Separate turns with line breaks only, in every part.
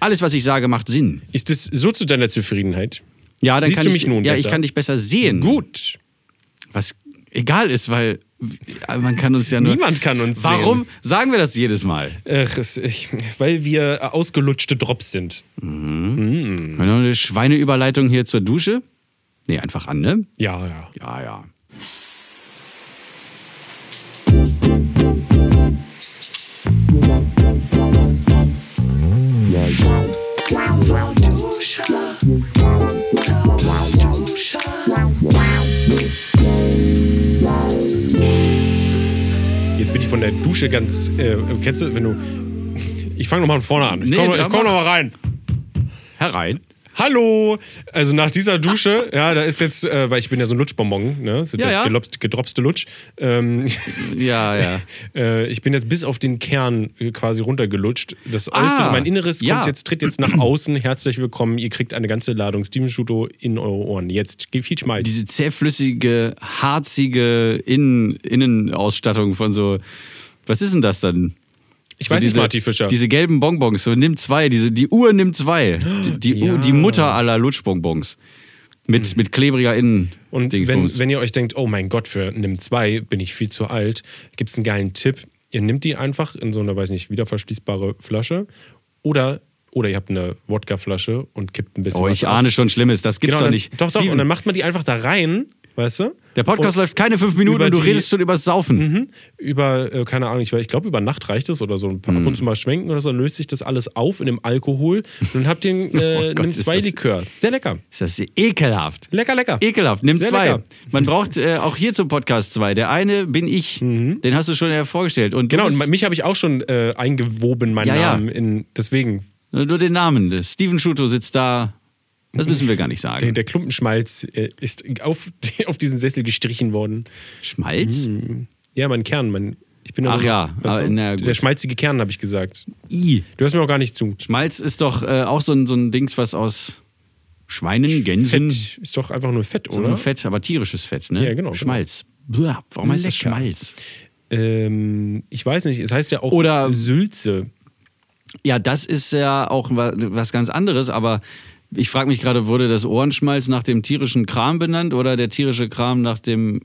Alles, was ich sage, macht Sinn.
Ist das so zu deiner Zufriedenheit?
Ja, dann
Siehst
kann
du
ich,
mich nun
Ja,
besser?
ich kann dich besser sehen.
Gut.
Was egal ist, weil man kann uns ja nur.
Niemand kann uns
Warum sagen wir das jedes Mal?
Ach, ich, weil wir ausgelutschte Drops sind.
Wir noch eine Schweineüberleitung hier zur Dusche? Nee, einfach an, ne?
Ja, ja.
Ja, ja.
Jetzt bin ich von der Dusche ganz. Äh, kennst du, wenn du. Ich fange nochmal von vorne an. Ich
Nee,
komme komm
mach.
noch mal rein.
Herein.
Hallo! Also nach dieser Dusche, ja, da ist jetzt, äh, weil ich bin ja so ein Lutschbonbon, ne? Sind
Ja,
der
ja.
gedropste Lutsch. Ähm,
Ja, ja.
äh, ich bin jetzt bis auf den Kern äh, quasi runtergelutscht. Das Äußere,
Ah,
mein Inneres
ja.
kommt jetzt, tritt jetzt nach außen. Herzlich willkommen. Ihr kriegt eine ganze Ladung Steven Schuto in eure Ohren. Jetzt viel Schmalz.
Diese zähflüssige, harzige Innen Innenausstattung von so. Was ist denn das dann?
Ich
So
weiß nicht,
diese,
Marty Fischer.
Diese gelben Bonbons, so nimm zwei, diese, die Uhr nimmt zwei. Die, die,
Ja.
Uhr, die Mutter aller Lutschbonbons. Mit, mit klebriger Innen.
Und wenn, wenn ihr euch denkt, oh mein Gott, für Nimm 2 bin ich viel zu alt, gibt es einen geilen Tipp. Ihr nehmt die einfach in so eine, weiß nicht, wiederverschließbare Flasche oder, oder ihr habt eine Wodkaflasche und kippt ein bisschen
oh, ich ahne schon Schlimmes, das gibt's
Genau,
doch nicht.
Doch, doch,
Steven,
und dann macht man die einfach da rein, weißt du?
der Podcast
und
läuft keine fünf Minuten
über
und du
die-
redest schon übers Saufen.
Mhm. Über, äh, keine Ahnung, ich, ich glaube, über Nacht reicht es oder so. Ein paar,
Mhm.
Ab und zu mal schwenken oder so, dann löst sich das alles auf in dem Alkohol und dann habt ihr einen äh,
Oh Gott,
Nimm
ist
2
das-
Likör. Sehr lecker.
Ist das ekelhaft.
Lecker, lecker.
Ekelhaft. Nimm
Sehr
zwei.
lecker.
Man braucht äh, auch hier zum Podcast zwei. Der eine bin ich. Den hast du schon ja vorgestellt. Und
Genau, und mich habe ich auch schon äh, eingewoben, meinen
Ja, ja.
Namen. In, deswegen,
Nur den Namen. Steven Schuto sitzt da. Das müssen wir gar nicht
Der,
sagen.
der Klumpenschmalz äh, ist auf, auf diesen Sessel gestrichen worden.
Schmalz?
Ja, mein Kern, mein. Ich bin
Ach ja,
du?
na
der schmalzige Kern, habe ich gesagt.
I.
Du hörst mir auch gar nicht zu.
Schmalz ist doch äh, auch so ein, so ein Dings, was aus Schweinen, Gänsen.
Fett ist doch einfach nur Fett, oder?
ein Fett, aber tierisches Fett, ne?
Ja, genau,
Schmalz. Blah, warum heißt das
Lecker.
Schmalz?
Ähm, ich weiß nicht, es heißt ja auch
Oder-
Sülze.
Ja, das ist ja auch wa- was ganz anderes, aber ich frage mich gerade, wurde das Ohrenschmalz nach dem tierischen Kram benannt oder der tierische Kram nach dem.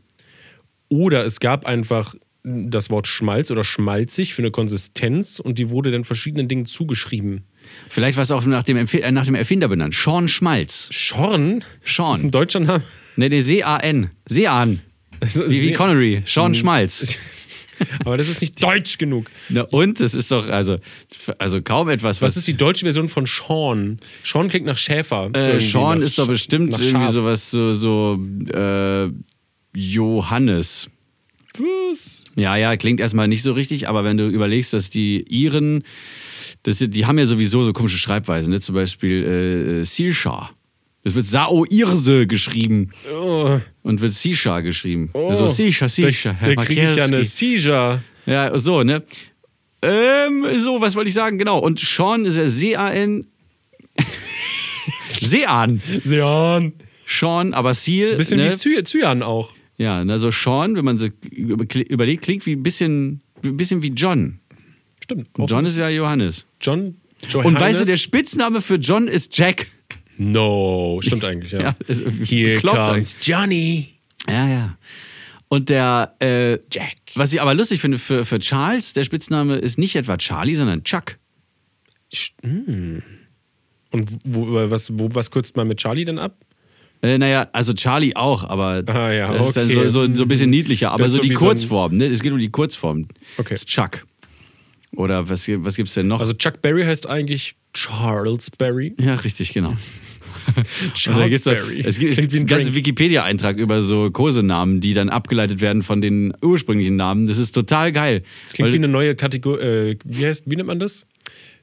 Oder es gab einfach das Wort Schmalz oder schmalzig für eine Konsistenz und die wurde dann verschiedenen Dingen zugeschrieben.
Vielleicht war es auch nach dem, äh, nach dem Erfinder benannt. Sean Schmalz.
Schorn?
Schorn.
Ist das ein deutscher Name?
Ne, der C-A-N. Sean. Wie, wie
See-
Connery. Sean Schmalz.
Aber das ist nicht deutsch genug.
Na, und es ist doch, also, also kaum etwas, was.
Was ist die deutsche Version von Sean? Sean klingt nach Schäfer.
Äh, Sean
nach
ist doch bestimmt irgendwie sowas, so, so äh, Johannes.
Was?
Ja, ja, klingt erstmal nicht so richtig, aber wenn du überlegst, dass die Iren, das, die haben ja sowieso so komische Schreibweisen, ne? zum Beispiel äh, Sisha. Das wird Sao Irse geschrieben
Oh,
und wird Sisha geschrieben.
oh.
Also Sisha, Sisha,
Da, da kriege ich ja eine. Seizure.
Ja, so, ne? Ähm, so, was wollte ich sagen? Genau. Und Sean ist ja C-A-N. Sean.
Sean.
Sean, aber Seal.
Bisschen
ne?
wie Cyan auch.
Ja, also Sean, wenn man so über- überlegt, klingt wie ein bisschen, bisschen wie John.
Stimmt.
Und John ist ja Johannes.
John.
Und weißt du, der
Johannes?
Spitzname für John ist Jack.
No, stimmt eigentlich, ja.
Ja, ist
Here comes Johnny.
Ja, ja. Und der äh,
Jack.
Was ich aber lustig finde, für, für Charles, der Spitzname ist nicht etwa Charlie, sondern Chuck.
Und wo, was, wo, was kürzt man mit Charlie denn ab?
Äh, naja, also Charlie auch, aber
Ah, ja,
das ist dann
okay.
so, so, so ein bisschen niedlicher. Aber so
so
die Kurzform, ne? Es geht um die Kurzform.
Okay.
Das ist Chuck. Oder was, was gibt's denn noch?
Also Chuck Berry heißt eigentlich Charles Berry.
ja, richtig, genau.
Charles Berry.
es gibt
wie ein
einen ganzen. Wikipedia-Eintrag über so Kosenamen, die dann abgeleitet werden von den ursprünglichen Namen. Das ist total geil.
Das klingt
Weil
wie eine neue Kategorie. Äh, wie, heißt, wie nennt man das?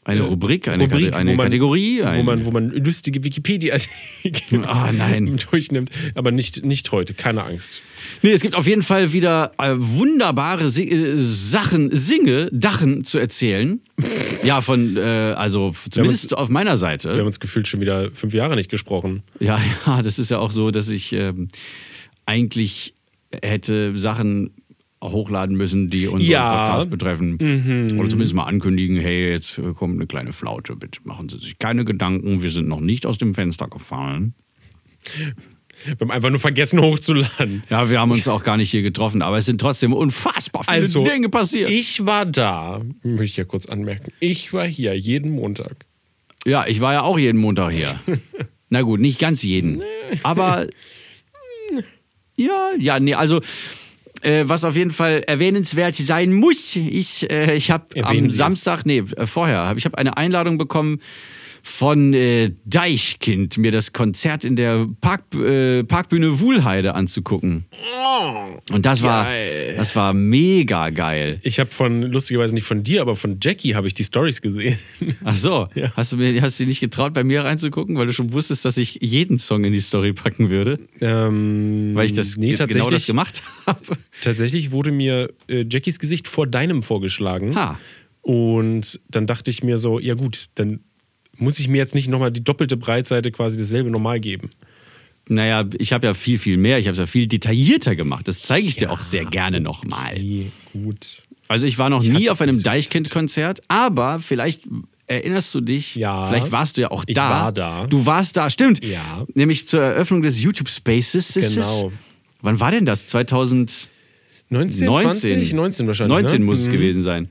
Eine Rubrik, eine,
Rubrik,
Kate- eine
wo man,
Kategorie.
Wo
ein-
man, wo man lustige wikipedia
Ah, nein.
durchnimmt. Aber nicht, nicht heute, keine Angst.
Nee, es gibt auf jeden Fall wieder äh, wunderbare Si äh, Sachen, Singe, Dachen zu erzählen. Ja, von, äh, also zumindest auf meiner Seite.
Wir haben uns gefühlt schon wieder fünf Jahre nicht gesprochen.
Ja, ja, das ist ja auch so, dass ich ähm, eigentlich hätte Sachen hochladen müssen, die unseren
Ja.
Podcast betreffen. Oder zumindest mal ankündigen, hey, jetzt kommt eine kleine Flaute, bitte machen Sie sich keine Gedanken, wir sind noch nicht aus dem Fenster gefallen.
Wir haben einfach nur vergessen hochzuladen.
Ja, wir haben uns auch gar nicht hier getroffen, aber es sind trotzdem unfassbar viele
Also,
Dinge passiert.
Ich war da, möchte ich ja kurz anmerken. Ich war hier jeden Montag.
Ja, ich war ja auch jeden Montag hier. Na gut, nicht ganz jeden. Aber ja, ja, nee, also äh, was auf jeden Fall erwähnenswert sein muss, ist, äh, ich habe am. Samstag, nee, äh, vorher, hab, ich habe eine Einladung bekommen von äh, Deichkind, mir das Konzert in der Park, äh, Parkbühne Wuhlheide anzugucken. Und das war,
Geil.
das war mega geil.
Ich habe von, lustigerweise nicht von dir, aber von Jackie habe ich die Stories gesehen.
Ach so,
Ja.
hast du mir, hast du nicht getraut, bei mir reinzugucken, weil du schon wusstest, dass ich jeden Song in die Story packen würde?
Ähm,
Weil ich das
nee,
genau das gemacht habe.
Tatsächlich wurde mir äh, Jackies Gesicht vor deinem vorgeschlagen.
Ha.
Und dann dachte ich mir so, ja gut, dann muss ich mir jetzt nicht nochmal die doppelte Breitseite quasi dasselbe normal geben.
Naja, ich habe ja viel, viel mehr. Ich habe es ja viel detaillierter gemacht. Das zeige ich dir auch sehr gerne nochmal.
Nee, gut.
Also ich war noch
Ich
nie auf einem Deichkind-Konzert, aber vielleicht erinnerst du dich,
Ja.
vielleicht warst du ja auch
Ich
da.
war da.
Du warst da, stimmt.
Ja.
Nämlich zur Eröffnung des YouTube Spaces.
Genau.
Wann war denn das? 2019?
19, 20? 19 wahrscheinlich.
19
ne?
muss es
Mhm.
gewesen sein.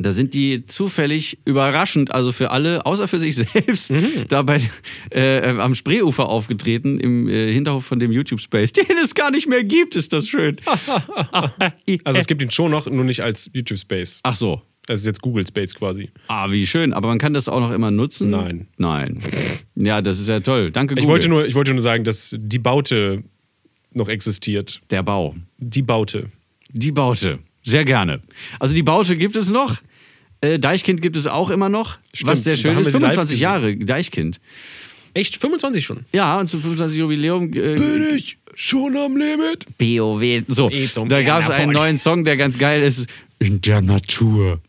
Da sind die zufällig überraschend, also für alle, außer für sich selbst,
Mhm.
dabei äh, am Spreeufer aufgetreten, im äh, Hinterhof von dem YouTube-Space, den es gar nicht mehr gibt, ist das schön.
Also es gibt ihn schon noch, nur nicht als YouTube-Space.
Ach so.
Das ist jetzt Google Space quasi.
Ah, wie schön. Aber man kann das auch noch immer nutzen?
Nein.
Nein. Ja, das ist ja toll. Danke,
Ich
Google.
wollte, nur, ich wollte nur sagen, dass die Baute noch existiert.
Der Bau.
Die Baute.
Die Baute. Sehr gerne. Also die Baute gibt es noch. Äh, Deichkind gibt es auch immer noch.
Stimmt,
was sehr schön ist.
wir sie live
25
gesehen.
Jahre Deichkind.
Echt? 25 schon?
Ja, und zum 25. Jubiläum. Äh,
ich schon am Limit?
BOW. So,
zum
da gab es einen neuen Song, der ganz geil ist. In der Natur.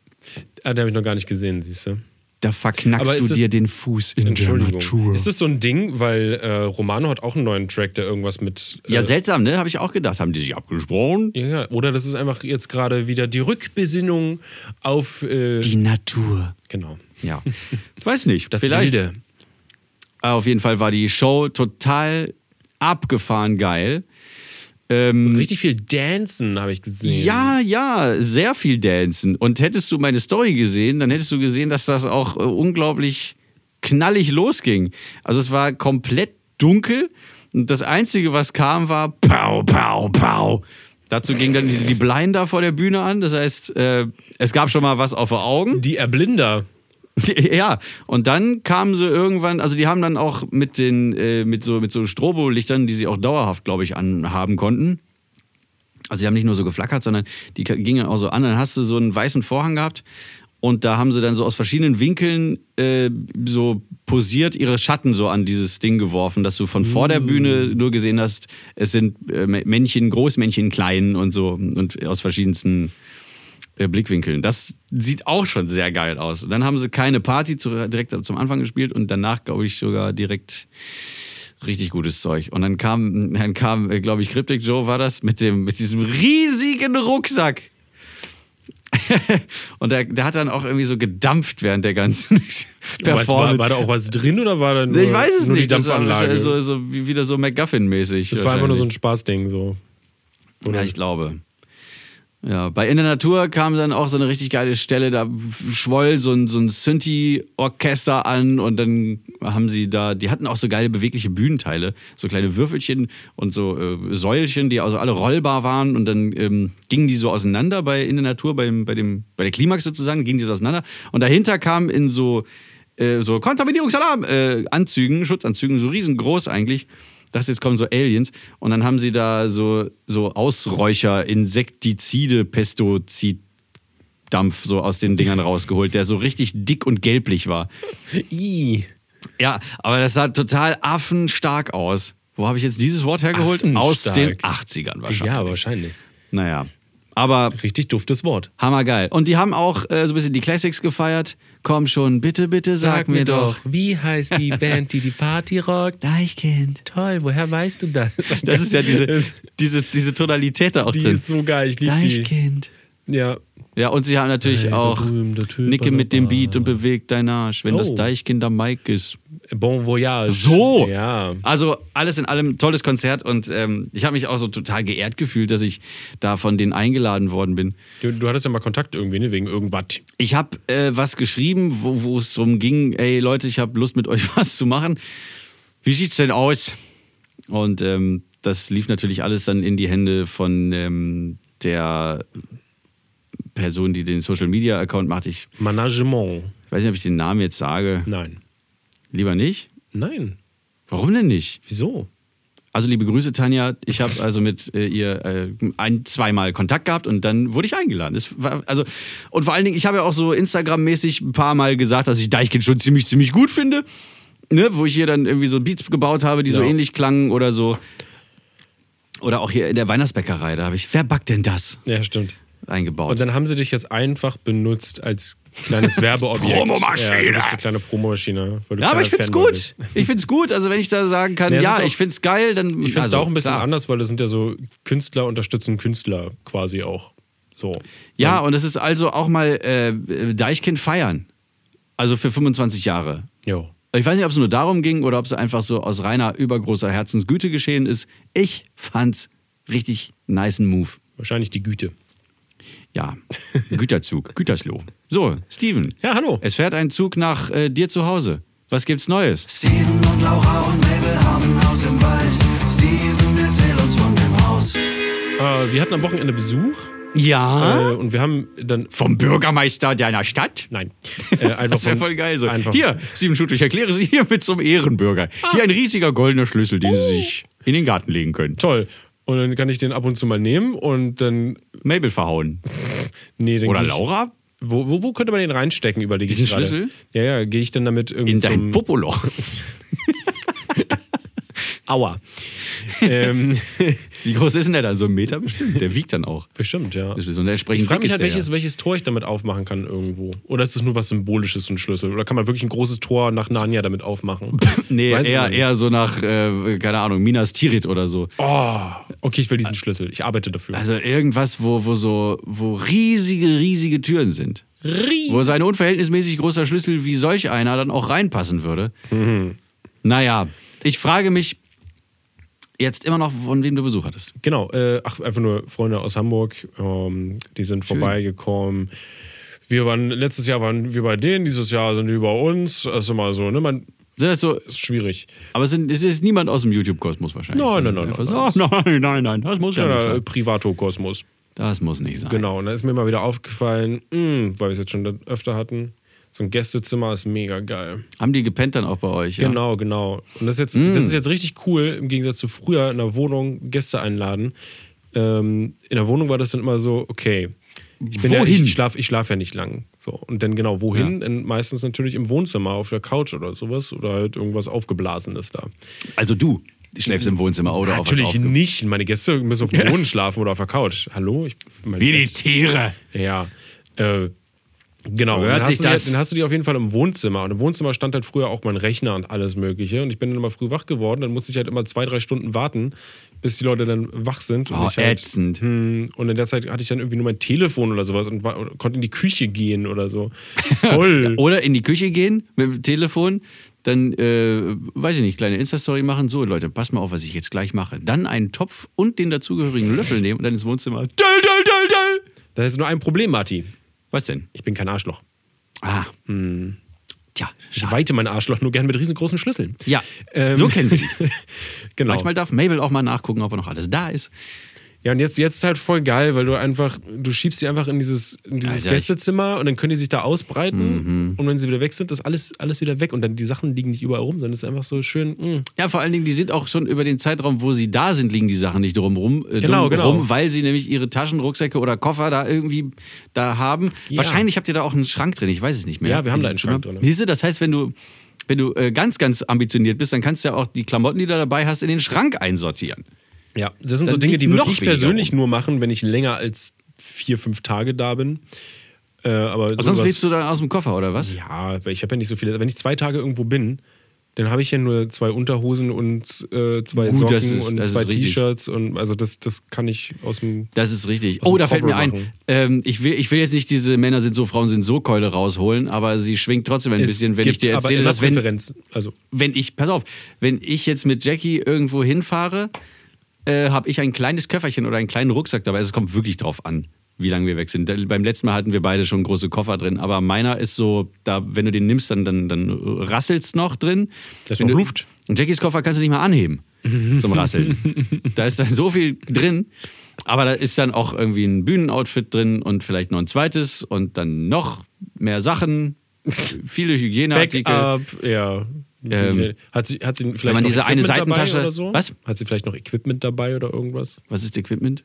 Ah, den habe ich noch gar nicht gesehen, siehst du.
Da verknackst du dir den Fuß in der Natur.
Ist das so ein Ding, weil äh, Romano hat auch einen neuen Track, der irgendwas mit. Äh,
ja, seltsam, ne? Habe ich auch gedacht. Haben die sich abgesprochen?
ja, ja. Oder das ist einfach jetzt gerade wieder die Rückbesinnung auf. Äh,
Die Natur.
genau.
Ja. Ich weiß nicht.
Das
vielleicht.
Wilde.
Aber Auf jeden Fall war die Show total abgefahren geil. Ähm,
Richtig viel Dancen habe ich gesehen.
ja, ja, sehr viel Dancen. Und hättest du meine Story gesehen, dann hättest du gesehen, dass das auch äh, unglaublich knallig losging. Also es war komplett dunkel und das Einzige, was kam, war Pau, Pau, Pau. Dazu ging dann diese, die Blinder vor der Bühne an. Das heißt, äh, es gab schon mal was auf den Augen.
Die Erblinder.
Ja, und dann kamen sie irgendwann, also die haben dann auch mit den, äh, mit so, mit so Strobolichtern, die sie auch dauerhaft, glaube ich, anhaben konnten. Also die haben nicht nur so geflackert, sondern die gingen auch so an. Dann hast du so einen weißen Vorhang gehabt und da haben sie dann so aus verschiedenen Winkeln äh, so posiert ihre Schatten so an dieses Ding geworfen, dass du von vor der Bühne nur gesehen hast, es sind äh, Männchen, Großmännchen, klein und so und aus verschiedensten äh, Blickwinkeln. Das sieht auch schon sehr geil aus. Und dann haben sie keine Party zu, direkt zum Anfang gespielt und danach, glaube ich, sogar direkt richtig gutes Zeug. Und dann kam, dann kam, äh, glaube ich, Cryptic Joe war das, mit, dem, mit diesem riesigen Rucksack. und der, der hat dann auch irgendwie so gedampft während der ganzen
Was, war,
Performance.
war da auch was drin oder war da nur,
ich weiß es
nur
nicht.
die
Das war
Dampfanlage?
so, so, wie- wieder so MacGuffin-mäßig.
das war einfach nur so ein. Spaßding. So.
Ja, ich glaube. Ja, bei In der Natur kam dann auch so eine richtig geile Stelle, da schwoll so ein, so ein Synthi-Orchester an und dann haben sie da, die hatten auch so geile bewegliche Bühnenteile, so kleine Würfelchen und so äh, Säulchen, die also alle rollbar waren und dann ähm, gingen die so auseinander bei In der Natur, bei, dem, bei, dem, bei der Klimax sozusagen, gingen die so auseinander und dahinter kam in so, äh, so Kontaminierungsalarm-Anzügen, Schutzanzügen, so riesengroß eigentlich, das jetzt kommen so Aliens und dann haben sie da so, so Ausräucher, Insektizide, Pestozid. Dampf so aus den Dingern rausgeholt, der so richtig dick und gelblich war.
I.
Ja, aber das sah total affenstark aus. Wo habe ich jetzt dieses Wort hergeholt? Aus den
Affenstark.
80ern wahrscheinlich.
Ja, wahrscheinlich.
Naja. Aber
Richtig duftes Wort.
hammergeil. Und die haben auch äh, so ein bisschen die Classics gefeiert. Komm schon, bitte, bitte sag, mir doch.
wie heißt die Band, die die Party rockt?
Deichkind.
Toll, woher weißt du das?
Das ist ja diese, diese, diese Tonalität da auch
Die
drin.
ist so geil, ich liebe die.
Deichkind.
Ja,
Ja, und sie haben natürlich
Hey,
auch Nicke mit dem. Beat und bewegt dein Arsch, wenn das
Oh.
Deichkind am Mike ist.
Bon Voyage.
So!
Ja.
Also alles in allem tolles Konzert und ähm, ich habe mich auch so total geehrt gefühlt, dass ich da von denen eingeladen worden bin.
Du, du hattest ja mal Kontakt irgendwie, ne? Wegen irgendwas.
Ich habe äh, was geschrieben, wo, wo es darum ging, ey Leute, ich habe Lust mit euch was zu machen. Wie sieht's denn aus? Und ähm, das lief natürlich alles dann in die Hände von ähm, der Person, die den Social Media Account macht. Ich
Management.
weiß nicht, ob ich den Namen jetzt sage.
Nein.
Lieber nicht.
Nein.
Warum denn nicht?
Wieso?
Also liebe Grüße, Tanja. Ich habe also mit äh, ihr äh, ein, zweimal Kontakt gehabt und dann wurde ich eingeladen. Das war, also, und vor allen Dingen, ich habe ja auch so Instagram-mäßig ein paar Mal gesagt, dass ich Deichkind schon ziemlich, ziemlich gut finde. Ne? Wo ich hier dann irgendwie so Beats gebaut habe, die so
Ja.
ähnlich klangen oder so. Oder auch hier in der Weihnachtsbäckerei, da habe ich, wer backt denn das?
Ja, stimmt.
Eingebaut.
Und dann haben sie dich jetzt einfach benutzt als kleines Werbeobjekt.
Promomaschine.
Ja, du bist eine kleine Promomaschine.
ja, aber ich find's
Fanboy
gut.
bist.
Ich find's gut. Also wenn ich da sagen kann,
Ja, es
ja, ich find's geil, dann.
Ich finde es
also,
auch ein bisschen
klar.
anders, weil das sind ja so Künstler unterstützen Künstler quasi auch. So.
Ja, und es ist also auch mal äh, Deichkind feiern. Also für 25 Jahre.
Jo.
Ich weiß nicht, ob es nur darum ging oder ob es einfach so aus reiner übergroßer Herzensgüte geschehen ist. Ich fand's richtig niceen Move.
Wahrscheinlich die Güte.
Ja, Güterzug, Gütersloh. So, Steven.
Ja, hallo.
Es fährt ein Zug nach äh, dir zu Hause. Was gibt's Neues?
Steven und Laura und Mabel haben ein Haus im Wald. Steven, erzähl uns von dem Haus.
Äh, wir hatten am Wochenende Besuch
Ja.
äh, und wir haben dann.
Vom Bürgermeister deiner Stadt?
Nein. Äh, einfach
Das wäre voll geil. So.
Einfach,
Hier, Steven Schutt, ich erkläre Sie hiermit zum Ehrenbürger. Hier ein riesiger goldener Schlüssel, den Sie sich in den Garten legen können.
Toll. Und dann kann ich den ab und zu mal nehmen und dann.
Mabel verhauen.
Nee,
Oder
ich-
Laura?
Wo, wo, wo könnte man den reinstecken, überlege ich
Diesen
gerade.
Schlüssel?
Ja, ja, gehe ich dann damit irgendwie
In dein. Popoloch.
Aua. ähm,
Wie groß ist denn der dann? So ein Meter bestimmt? Der wiegt dann auch.
bestimmt, ja.
Und entsprechend
Ich frage mich halt,
ist der
welches, welches Tor ich damit aufmachen kann irgendwo. Oder ist es nur was Symbolisches, so ein Schlüssel? Oder kann man wirklich ein großes Tor nach Narnia damit aufmachen?
Ja. Nee,
Weiß
eher, eher so nach, äh, keine Ahnung, Minas Tirith oder so.
Oh, okay, ich will diesen Schlüssel. Ich arbeite dafür.
Also irgendwas, wo, wo so, wo riesige, riesige Türen sind. Wo sein unverhältnismäßig großer Schlüssel wie solch einer dann auch reinpassen würde.
Mhm.
Naja, ich frage mich jetzt immer noch, von wem du Besuch hattest.
Genau, äh, ach, einfach nur Freunde aus Hamburg, ähm, die sind vorbeigekommen. Wir waren, letztes Jahr waren wir bei denen, dieses Jahr sind die bei uns. Das ist immer so, ne? Man,
Sind das so,
ist schwierig.
aber es, sind, es ist niemand aus dem YouTube-Kosmos wahrscheinlich.
Nein,
sondern
nein, nein,
einfach so, oh, nein, nein, nein, das muss ja, nicht
Ja,
sein.
Privato-Kosmos.
Das muss nicht sein.
Genau, und da ist mir mal wieder aufgefallen, mh, weil wir es jetzt schon öfter hatten, so ein Gästezimmer ist mega geil.
Haben die gepennt dann auch bei euch? Ja?
Genau, genau. Und das ist, jetzt,
Mm.
das ist jetzt richtig cool, im Gegensatz zu früher in der Wohnung Gäste einladen. Ähm, in der Wohnung war das dann immer so, okay, ich bin ja, ich schlafe ich schlaf ja nicht lang. So. Und dann genau, wohin? Dann meistens natürlich im Wohnzimmer, auf der Couch oder sowas. Oder halt irgendwas Aufgeblasenes da.
Also du schläfst im Wohnzimmer oder auf
natürlich
aufge-
nicht. Meine Gäste müssen auf dem Boden schlafen oder auf der Couch. Hallo? Ich,
Wie die Tiere.
Ja. Äh, genau.
Hört
Dann hast,
sich
du die,
das-
dann hast du die auf jeden Fall im Wohnzimmer. Und im Wohnzimmer stand halt früher auch mein Rechner und alles Mögliche. Und ich bin dann immer früh wach geworden. Dann musste ich halt immer zwei, drei Stunden warten, bis die Leute dann wach sind. Und
Oh,
ich halt,
ätzend.
Hm, und in der Zeit hatte ich dann irgendwie nur mein Telefon oder sowas und war, konnte in die Küche gehen oder so. Toll.
Oder in die Küche gehen mit dem Telefon, dann, äh, weiß ich nicht, kleine Insta-Story machen. So, Leute, passt mal auf, was ich jetzt gleich mache. Dann einen Topf und den dazugehörigen Löffel nehmen und dann ins Wohnzimmer. Döll, döll, döll, döll.
Das ist nur ein Problem, Marti.
Was denn?
Ich bin kein Arschloch.
Ah. Tja,
Ich weite mein Arschloch nur gern mit riesengroßen Schlüsseln.
Ja,
Ähm,
so kennen wir sich.
Genau.
Manchmal darf Mabel auch mal nachgucken, ob noch alles da ist.
Ja, und jetzt, jetzt ist halt voll geil, weil du einfach, du schiebst die einfach in dieses, in dieses
Alter,
Gästezimmer und dann können die sich da ausbreiten und wenn sie wieder weg sind, ist alles, alles wieder weg und dann die Sachen liegen nicht überall rum, sondern es ist einfach so schön. mm.
Ja, vor allen Dingen, die sind auch schon über den Zeitraum, wo sie da sind, liegen die Sachen nicht drumrum, äh,
Genau,
drum,
genau.
rum, weil sie nämlich ihre Taschen, Rucksäcke oder Koffer da irgendwie da haben.
Ja.
Wahrscheinlich habt ihr da auch einen Schrank drin, ich weiß es nicht mehr.
Ja, wir haben da einen Schrank drin.
Siehst du, das heißt, wenn du, wenn du äh, ganz, ganz ambitioniert bist, dann kannst du ja auch die Klamotten, die du dabei hast, in den Schrank einsortieren.
Ja, das sind so Dinge, die würde ich persönlich
rum.
nur machen, wenn ich länger als vier, fünf Tage da bin. Äh, aber
Aber sonst lebst du dann aus dem Koffer, oder was?
Ja, ich habe ja nicht so viele. Wenn ich zwei Tage irgendwo bin, dann habe ich ja nur zwei Unterhosen und äh, zwei
Gut,
Socken
ist-
und zwei. T-Shirts und also das, das kann ich aus dem.
Das ist richtig. Oh, da fällt mir ein. Ähm, ich, will, ich will jetzt nicht diese Männer sind so, Frauen sind so Keule rausholen, aber sie schwingt trotzdem ein
Es
bisschen, wenn ich dir erzähle, dass wenn.
Also
wenn ich, pass auf, wenn ich jetzt mit Jackie irgendwo hinfahre, äh, habe ich ein kleines Köfferchen oder einen kleinen Rucksack dabei. Also es kommt wirklich drauf an, wie lange wir weg sind. Da, beim letzten Mal hatten wir beide schon große Koffer drin, aber meiner ist so, da, wenn du den nimmst, dann, dann, dann rasselt's noch drin.
Da ist Luft.
Und Jackies Koffer kannst du nicht mal anheben zum Rasseln. da ist dann so viel drin. Aber da ist dann auch irgendwie ein Bühnenoutfit drin und vielleicht noch ein zweites und dann noch mehr Sachen, viele Hygieneartikel.
Backup, ja.
Ähm,
hat, sie, hat sie vielleicht
wenn man
noch
diese eine
Equipment dabei
Seitentasche-
oder so?
Was?
Hat sie vielleicht noch Equipment dabei oder irgendwas?
Was ist Equipment?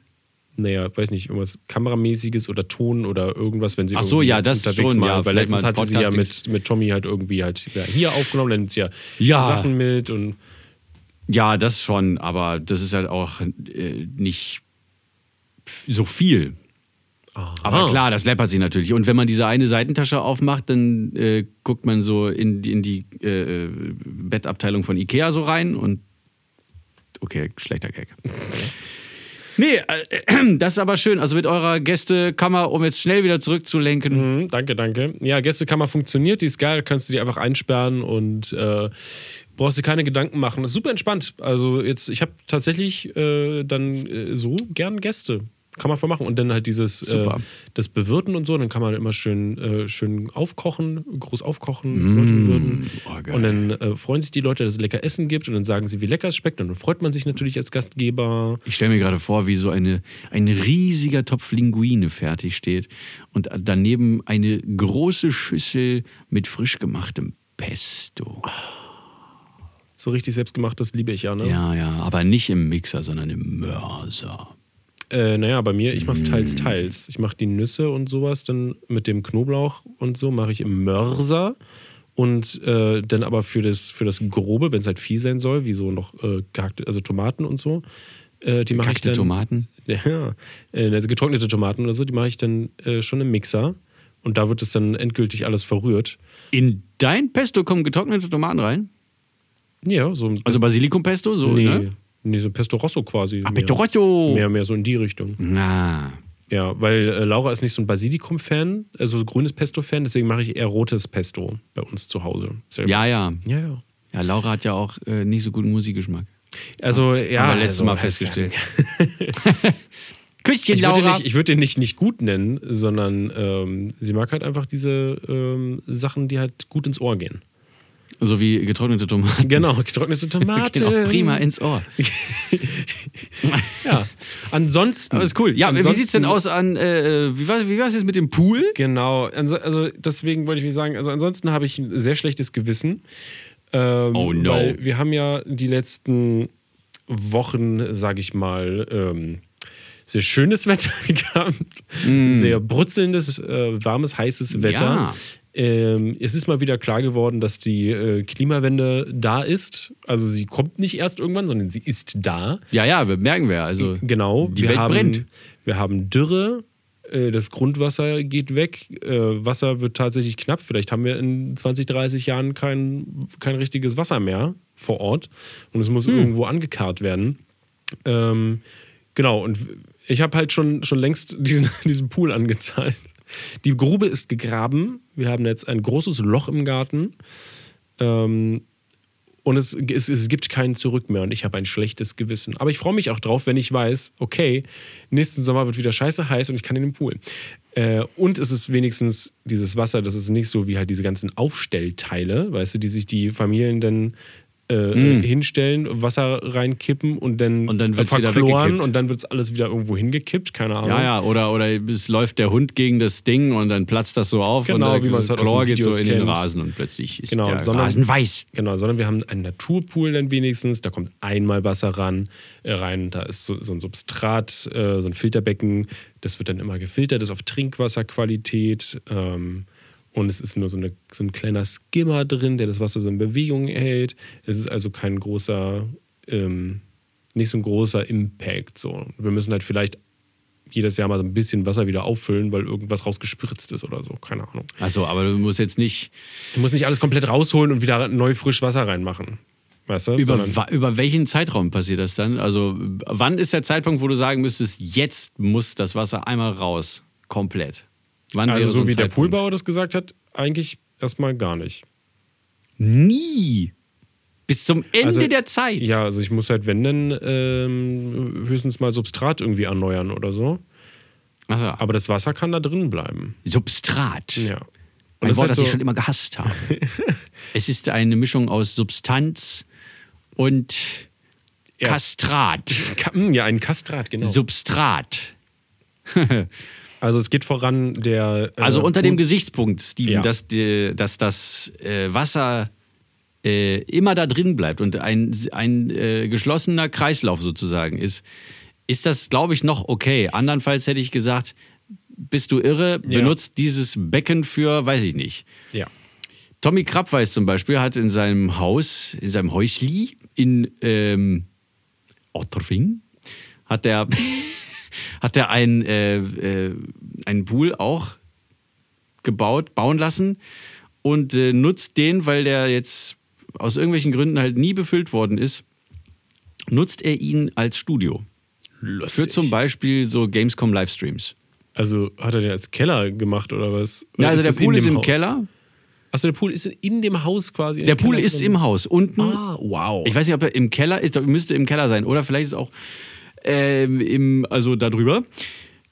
Naja, weiß nicht, irgendwas Kameramäßiges oder Ton oder irgendwas, wenn sie
Ach so, ja, das
unterwegs
schon,
mal,
ja,
weil letztens hatte sie ja mit, mit Tommy halt irgendwie halt ja, hier aufgenommen, dann nimmt sie ja,
Ja.
Sachen mit und
Ja, das schon, aber das ist halt auch äh, nicht so viel. Aber klar, das läppert sich natürlich. Und wenn man diese eine Seitentasche aufmacht, dann äh, guckt man so in die, in die äh, Bettabteilung von Ikea so rein und okay, schlechter Gag. Nee, äh, das ist aber schön. Also mit eurer Gästekammer, um jetzt schnell wieder zurückzulenken.
Mhm, danke, danke. Ja, Gästekammer funktioniert, die ist geil, kannst du die einfach einsperren und äh, brauchst dir keine Gedanken machen. Das ist super entspannt. Also jetzt, ich habe tatsächlich äh, dann äh, so gern Gäste. Kann man voll machen. Und dann halt dieses äh, das Bewirten und so, dann kann man immer schön, äh, schön aufkochen, groß aufkochen,
Mm.
Leute bewirten.
Oh,
und dann äh, freuen sich die Leute, dass es lecker Essen gibt und dann sagen sie, wie lecker es schmeckt. Und dann freut man sich natürlich als Gastgeber.
Ich stelle mir gerade vor, wie so eine, ein riesiger Topf Linguine fertig steht und daneben eine große Schüssel mit frisch gemachtem Pesto.
So richtig selbstgemacht, das liebe ich ja, ne?
Ja, ja, aber nicht im Mixer, sondern im Mörser.
Äh, naja, bei mir, ich mache es
Mm.
teils, teils. Ich mache die Nüsse und sowas dann mit dem Knoblauch und so, mache ich im Mörser. Und äh, dann aber für das, für das Grobe, wenn es halt viel sein soll, wie so noch äh, gehackte, also Tomaten und so, äh, die mache ich dann.
Tomaten?
Ja, äh, also getrocknete Tomaten oder so, die mache ich dann äh, schon im Mixer. Und da wird es dann endgültig alles verrührt.
In dein Pesto kommen getrocknete Tomaten rein?
Ja, so ein
Also Basilikumpesto, so,
nee,
ne?
Nee, so Pesto Rosso quasi.
Ah,
mehr.
Pesto Rosso.
Mehr, mehr so in die Richtung.
Na,
Ja, weil äh, Laura ist nicht so ein Basilikum-Fan, also grünes Pesto-Fan, deswegen mache ich eher rotes Pesto bei uns zu Hause. Selber.
ja, ja.
Ja, ja.
Ja, Laura hat ja auch äh, nicht so guten Musikgeschmack.
Also, ja.
Haben wir letztes
also,
Mal
also,
festgestellt. Küsschen,
Ich würde
Laura.
nicht, ich würde den nicht, nicht gut nennen, sondern ähm, sie mag halt einfach diese ähm, Sachen, die halt gut ins Ohr gehen.
So wie getrocknete Tomaten.
Genau, getrocknete Tomaten.
Genau, prima ins Ohr.
Ja, ansonsten.
Aber ist cool. Ja, wie
ansonsten-
sieht's denn aus an, äh, wie war wie war's jetzt mit dem Pool?
Genau, also deswegen wollte ich mich sagen, also ansonsten habe ich ein sehr schlechtes Gewissen. Ähm,
Oh no.
Weil wir haben ja die letzten Wochen, sage ich mal, ähm, sehr schönes Wetter gehabt. Sehr brutzelndes, äh, warmes, heißes Wetter.
Mm. Ja.
Ähm, es ist mal wieder klar geworden, dass die äh, Klimawende da ist. Also sie kommt nicht erst irgendwann, sondern sie ist da.
Ja, ja, merken wir. Also,
Genau.
die
wir
Welt
haben,
brennt.
Wir haben Dürre. äh, Das Grundwasser geht weg. äh, Wasser wird tatsächlich knapp. Vielleicht haben wir in 20, 30 Jahren kein, kein richtiges Wasser mehr vor Ort. Und es
Hm.
muss irgendwo angekarrt werden. Ähm, genau. Und ich habe halt schon, schon längst diesen, diesen Pool angezahlt. Die Grube ist gegraben. Wir haben jetzt ein großes Loch im Garten. Ähm, und es, es, es gibt kein Zurück mehr und ich habe ein schlechtes Gewissen. Aber ich freue mich auch drauf, wenn ich weiß, okay, nächsten Sommer wird wieder scheiße heiß und ich kann in den Pool. Äh, und es ist wenigstens dieses Wasser, das ist nicht so wie halt diese ganzen Aufstellteile, weißt du, die sich die Familien dann äh, hinstellen, Wasser reinkippen und dann,
Mm. Und dann wird's wieder
verkloren und dann wird es alles wieder irgendwo hingekippt, keine Ahnung.
ja, ja, oder, oder es läuft der Hund gegen das Ding und dann platzt das so auf
Genau,
und
wie es
das
halt den
Chlor geht so in den
kennt.
Rasen und plötzlich ist
Genau,
der
sondern-
Rasen weiß.
Genau, sondern wir haben einen Naturpool dann wenigstens. Da kommt einmal Wasser ran, äh, rein. Da ist so, so ein Substrat, äh, so ein Filterbecken. Das wird dann immer gefiltert, ist auf Trinkwasserqualität. Ähm, und es ist nur so, eine, so ein kleiner Skimmer drin, der das Wasser so in Bewegung hält. Es ist also kein großer, ähm, nicht so ein großer Impact. So. Wir müssen halt vielleicht jedes Jahr mal so ein bisschen Wasser wieder auffüllen, weil irgendwas rausgespritzt ist oder so. Keine Ahnung.
Achso, aber du musst jetzt nicht.
Du musst nicht alles komplett rausholen und wieder neu frisch Wasser reinmachen. Weißt du?
Über, über welchen Zeitraum passiert das dann? Also, wann ist der Zeitpunkt, wo du sagen müsstest, jetzt muss das Wasser einmal raus? Komplett. Wann
also so
ein
wie der
Zeitpunkt?
Poolbauer das gesagt hat, eigentlich erstmal gar nicht.
Nie. Bis zum Ende
Also,
der Zeit.
Ja, also ich muss halt, wenn denn, ähm, höchstens mal Substrat irgendwie erneuern oder so.
Ach ja.
Aber das Wasser kann da drin bleiben.
Substrat.
Ja.
Ein
das ist
Wort,
halt
das
so-
ich schon immer gehasst habe. es ist eine Mischung aus Substanz und
Ja.
Kastrat.
Ka- hm, Ja, ein Kastrat, genau.
Substrat.
Also es geht voran der. äh,
Also unter dem Gesichtspunkt, Steven,
Ja.
dass, dass das äh, Wasser äh, immer da drin bleibt und ein, ein äh, geschlossener Kreislauf sozusagen ist, ist das, glaube ich, noch okay. Andernfalls hätte ich gesagt, bist du irre,
Ja.
benutzt dieses Becken für, weiß ich nicht.
Ja.
Tommy Krabweis zum Beispiel hat in seinem Haus, in seinem Häusli in ähm, Otterfing, hat der, hat der ein, äh, äh, einen Pool auch gebaut, bauen lassen und äh, nutzt den, weil der jetzt aus irgendwelchen Gründen halt nie befüllt worden ist, nutzt er ihn als Studio. Für zum Beispiel so Gamescom Livestreams.
Also hat er den als Keller gemacht oder was? Oder
Ja, also der Pool ist im
Haus?
Keller.
Achso, der Pool ist in dem Haus quasi.
Der
dem
Pool
Keller
ist
drin.
im Haus. Unten
Ah, wow.
Ich weiß nicht, ob er im Keller ist, müsste im Keller sein. Oder vielleicht ist es auch ähm, im, also da drüber.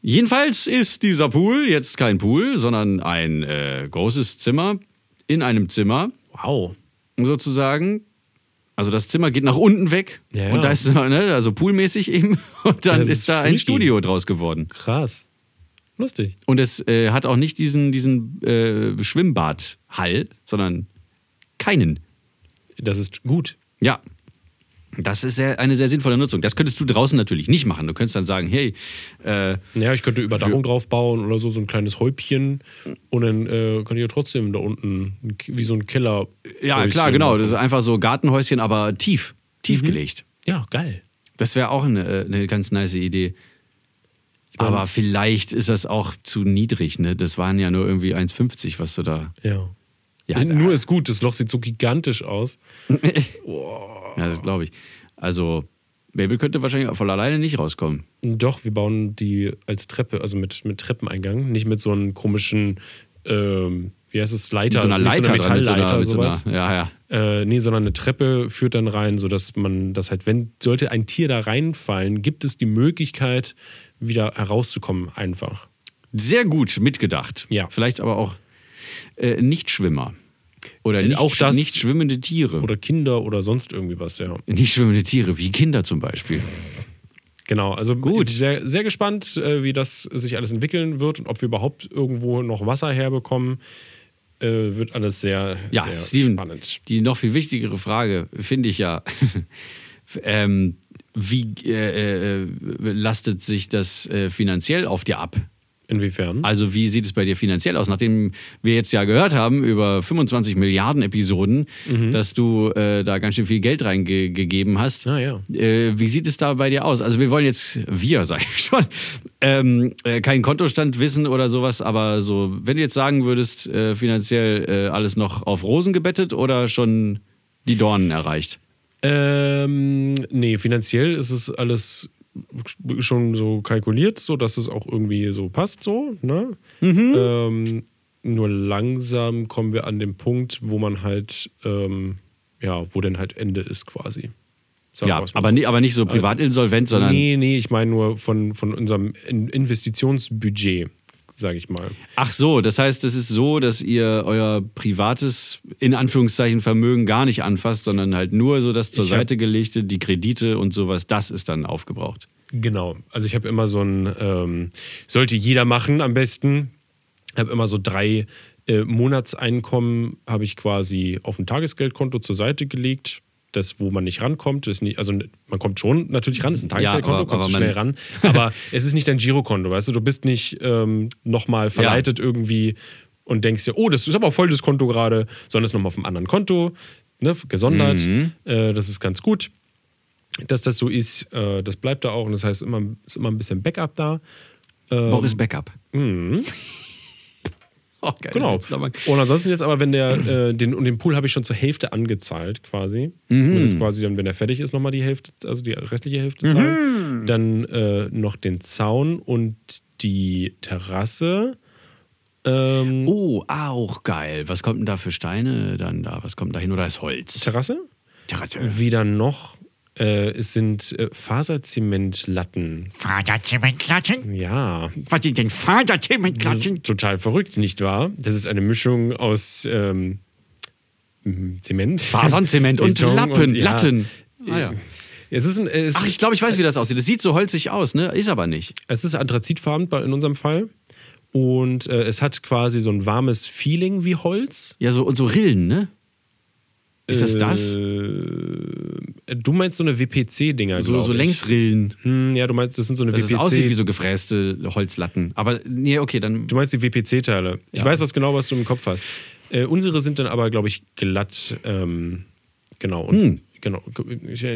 Jedenfalls ist dieser Pool jetzt kein Pool, sondern ein äh, großes Zimmer in einem Zimmer
wow.
sozusagen. Also das Zimmer geht nach unten weg
Ja, ja.
und da ist ne, also poolmäßig eben und dann
Das
ist,
ist
da ein. Studio draus geworden.
Krass. Lustig.
Und es äh, hat auch nicht diesen, diesen äh, Schwimmbadhall, sondern keinen.
Das ist gut.
Ja. Das ist sehr, eine sehr sinnvolle Nutzung. Das könntest du draußen natürlich nicht machen. Du könntest dann sagen, hey, äh,
Ja, ich könnte Überdachung drauf bauen oder so, so ein kleines Häubchen. Und dann äh, könnte ich ja trotzdem da unten wie so ein Keller.
ja klar, genau. Das ist einfach so Gartenhäuschen, aber tief, tief gelegt.
Ja, geil.
Das wäre auch eine, äh, eine ganz nice Idee. Aber vielleicht ist das auch zu niedrig, ne? Das waren ja nur irgendwie 1,50, was du da.
Ja.
Ja,
Nur ist gut, das Loch sieht so gigantisch aus.
Ja, das glaube ich. Also, Babel könnte wahrscheinlich auch von alleine nicht rauskommen.
Doch, wir bauen die als Treppe, also mit, mit Treppeneingang, nicht mit so einem komischen, ähm, wie heißt es, Leiter,
Mit so einer
also nicht
Leiter, dran, mit so
Metallleiter,
einer, mit so
sowas.
einer, ja, ja.
Äh, nee, sondern eine Treppe führt dann rein, sodass man das halt, wenn sollte ein Tier da reinfallen, gibt es die Möglichkeit, wieder herauszukommen, einfach.
Sehr gut mitgedacht.
Ja.
Vielleicht aber auch äh, Nichtschwimmer. Oder
Äh,
nicht,
auch das-
nicht schwimmende Tiere.
Oder Kinder oder sonst irgendwie was, ja.
nicht schwimmende Tiere, wie Kinder zum Beispiel.
Genau, also
Gut.
Sehr, sehr gespannt, äh, wie das sich alles entwickeln wird und ob wir überhaupt irgendwo noch Wasser herbekommen. Äh, wird alles sehr,
Ja,
sehr
Steven,
spannend.
die noch viel wichtigere Frage finde ich ja, ähm, wie äh, äh, lastet sich das äh, finanziell auf dir ab?
Inwiefern?
Also wie sieht es bei dir finanziell aus? Nachdem wir jetzt ja gehört haben über 25 Milliarden Episoden,
Mhm.
dass du äh, da ganz schön viel Geld reingegeben hast.
Ah, ja.
Äh, wie sieht es da bei dir aus? Also wir wollen jetzt, wir sag ich schon, ähm, äh, keinen Kontostand wissen oder sowas, aber so, wenn du jetzt sagen würdest, äh, finanziell äh, alles noch auf Rosen gebettet oder schon die Dornen erreicht?
Ähm, nee, finanziell ist es alles schon so kalkuliert, so dass es auch irgendwie so passt, so, ne?
Mhm.
Ähm, nur langsam kommen wir an den Punkt, wo man halt, ähm, ja, wo denn halt Ende ist quasi. Sagen
Ja, aber,
so.
nie, aber nicht so privat insolvent, sondern.
Nee, nee, ich meine nur von, von unserem In- Investitionsbudget, sage ich mal.
Ach so, das heißt, es ist so, dass ihr euer privates, in Anführungszeichen, Vermögen gar nicht anfasst, sondern halt nur so das zur
Ich
Seite gelegte, die Kredite und sowas, das ist dann aufgebraucht.
Genau. Also ich habe immer so ein, ähm, sollte jeder machen am besten, habe immer so drei äh, Monatseinkommen habe ich quasi auf ein Tagesgeldkonto zur Seite gelegt. Das, wo man nicht rankommt, ist nicht, also man kommt schon natürlich ran, ist ein Tagesgeldkonto,
aber
du schnell ran, aber es ist nicht dein Girokonto, weißt du, du bist nicht ähm, nochmal verleitet irgendwie und denkst dir, oh, das ist aber voll das Konto gerade, sondern es ist nochmal auf einem anderen Konto, ne, gesondert, äh, das ist ganz gut dass das so ist, äh, das bleibt da auch und das heißt, immer, ist immer ein bisschen Backup da.
Boris Backup.
Mhm.
Oh, geil.
Genau. Und ansonsten jetzt aber, wenn der, äh, den, und den Pool habe ich schon zur Hälfte angezahlt quasi.
Mhm.
Muss jetzt quasi dann, wenn er fertig ist, nochmal die Hälfte, also die restliche Hälfte
Mhm.
zahlen. Dann äh, noch den Zaun und die Terrasse. Ähm,
Oh, auch geil. Was kommt denn da für Steine dann da? Was kommt da hin? Oder ist Holz?
Terrasse?
Terrasse.
Wieder noch. Äh, es sind äh, Faserzementlatten.
Vaterzementlatten?
Ja,
Was sind denn
ist total verrückt, nicht wahr? Das ist eine Mischung aus ähm, Zement.
Fasernzement und
Beton
Lappen,
ja.
Latten. Ah, ja.
Es ist, ein, es,
Ach, ich glaube, ich weiß, wie das aussieht. Das sieht so holzig aus, ne? Ist aber nicht.
es ist anthrazitfarben in unserem Fall. Und äh, es hat quasi so ein warmes Feeling wie Holz.
Ja, so und so Rillen, ne? Ist das das?
Äh, du meinst so eine WPC-Dinger,
So, so. Längsrillen.
Hm, ja, du meinst, das sind so eine
Dass es
WPC.
aussieht wie so gefräste Holzlatten. Aber, nee, okay, dann.
Du meinst die WPC-Teile. Ich
Ja.
weiß was genau, was du im Kopf hast. Äh, unsere sind dann aber, glaube ich, glatt. Ähm, genau. Und
Hm.
genau.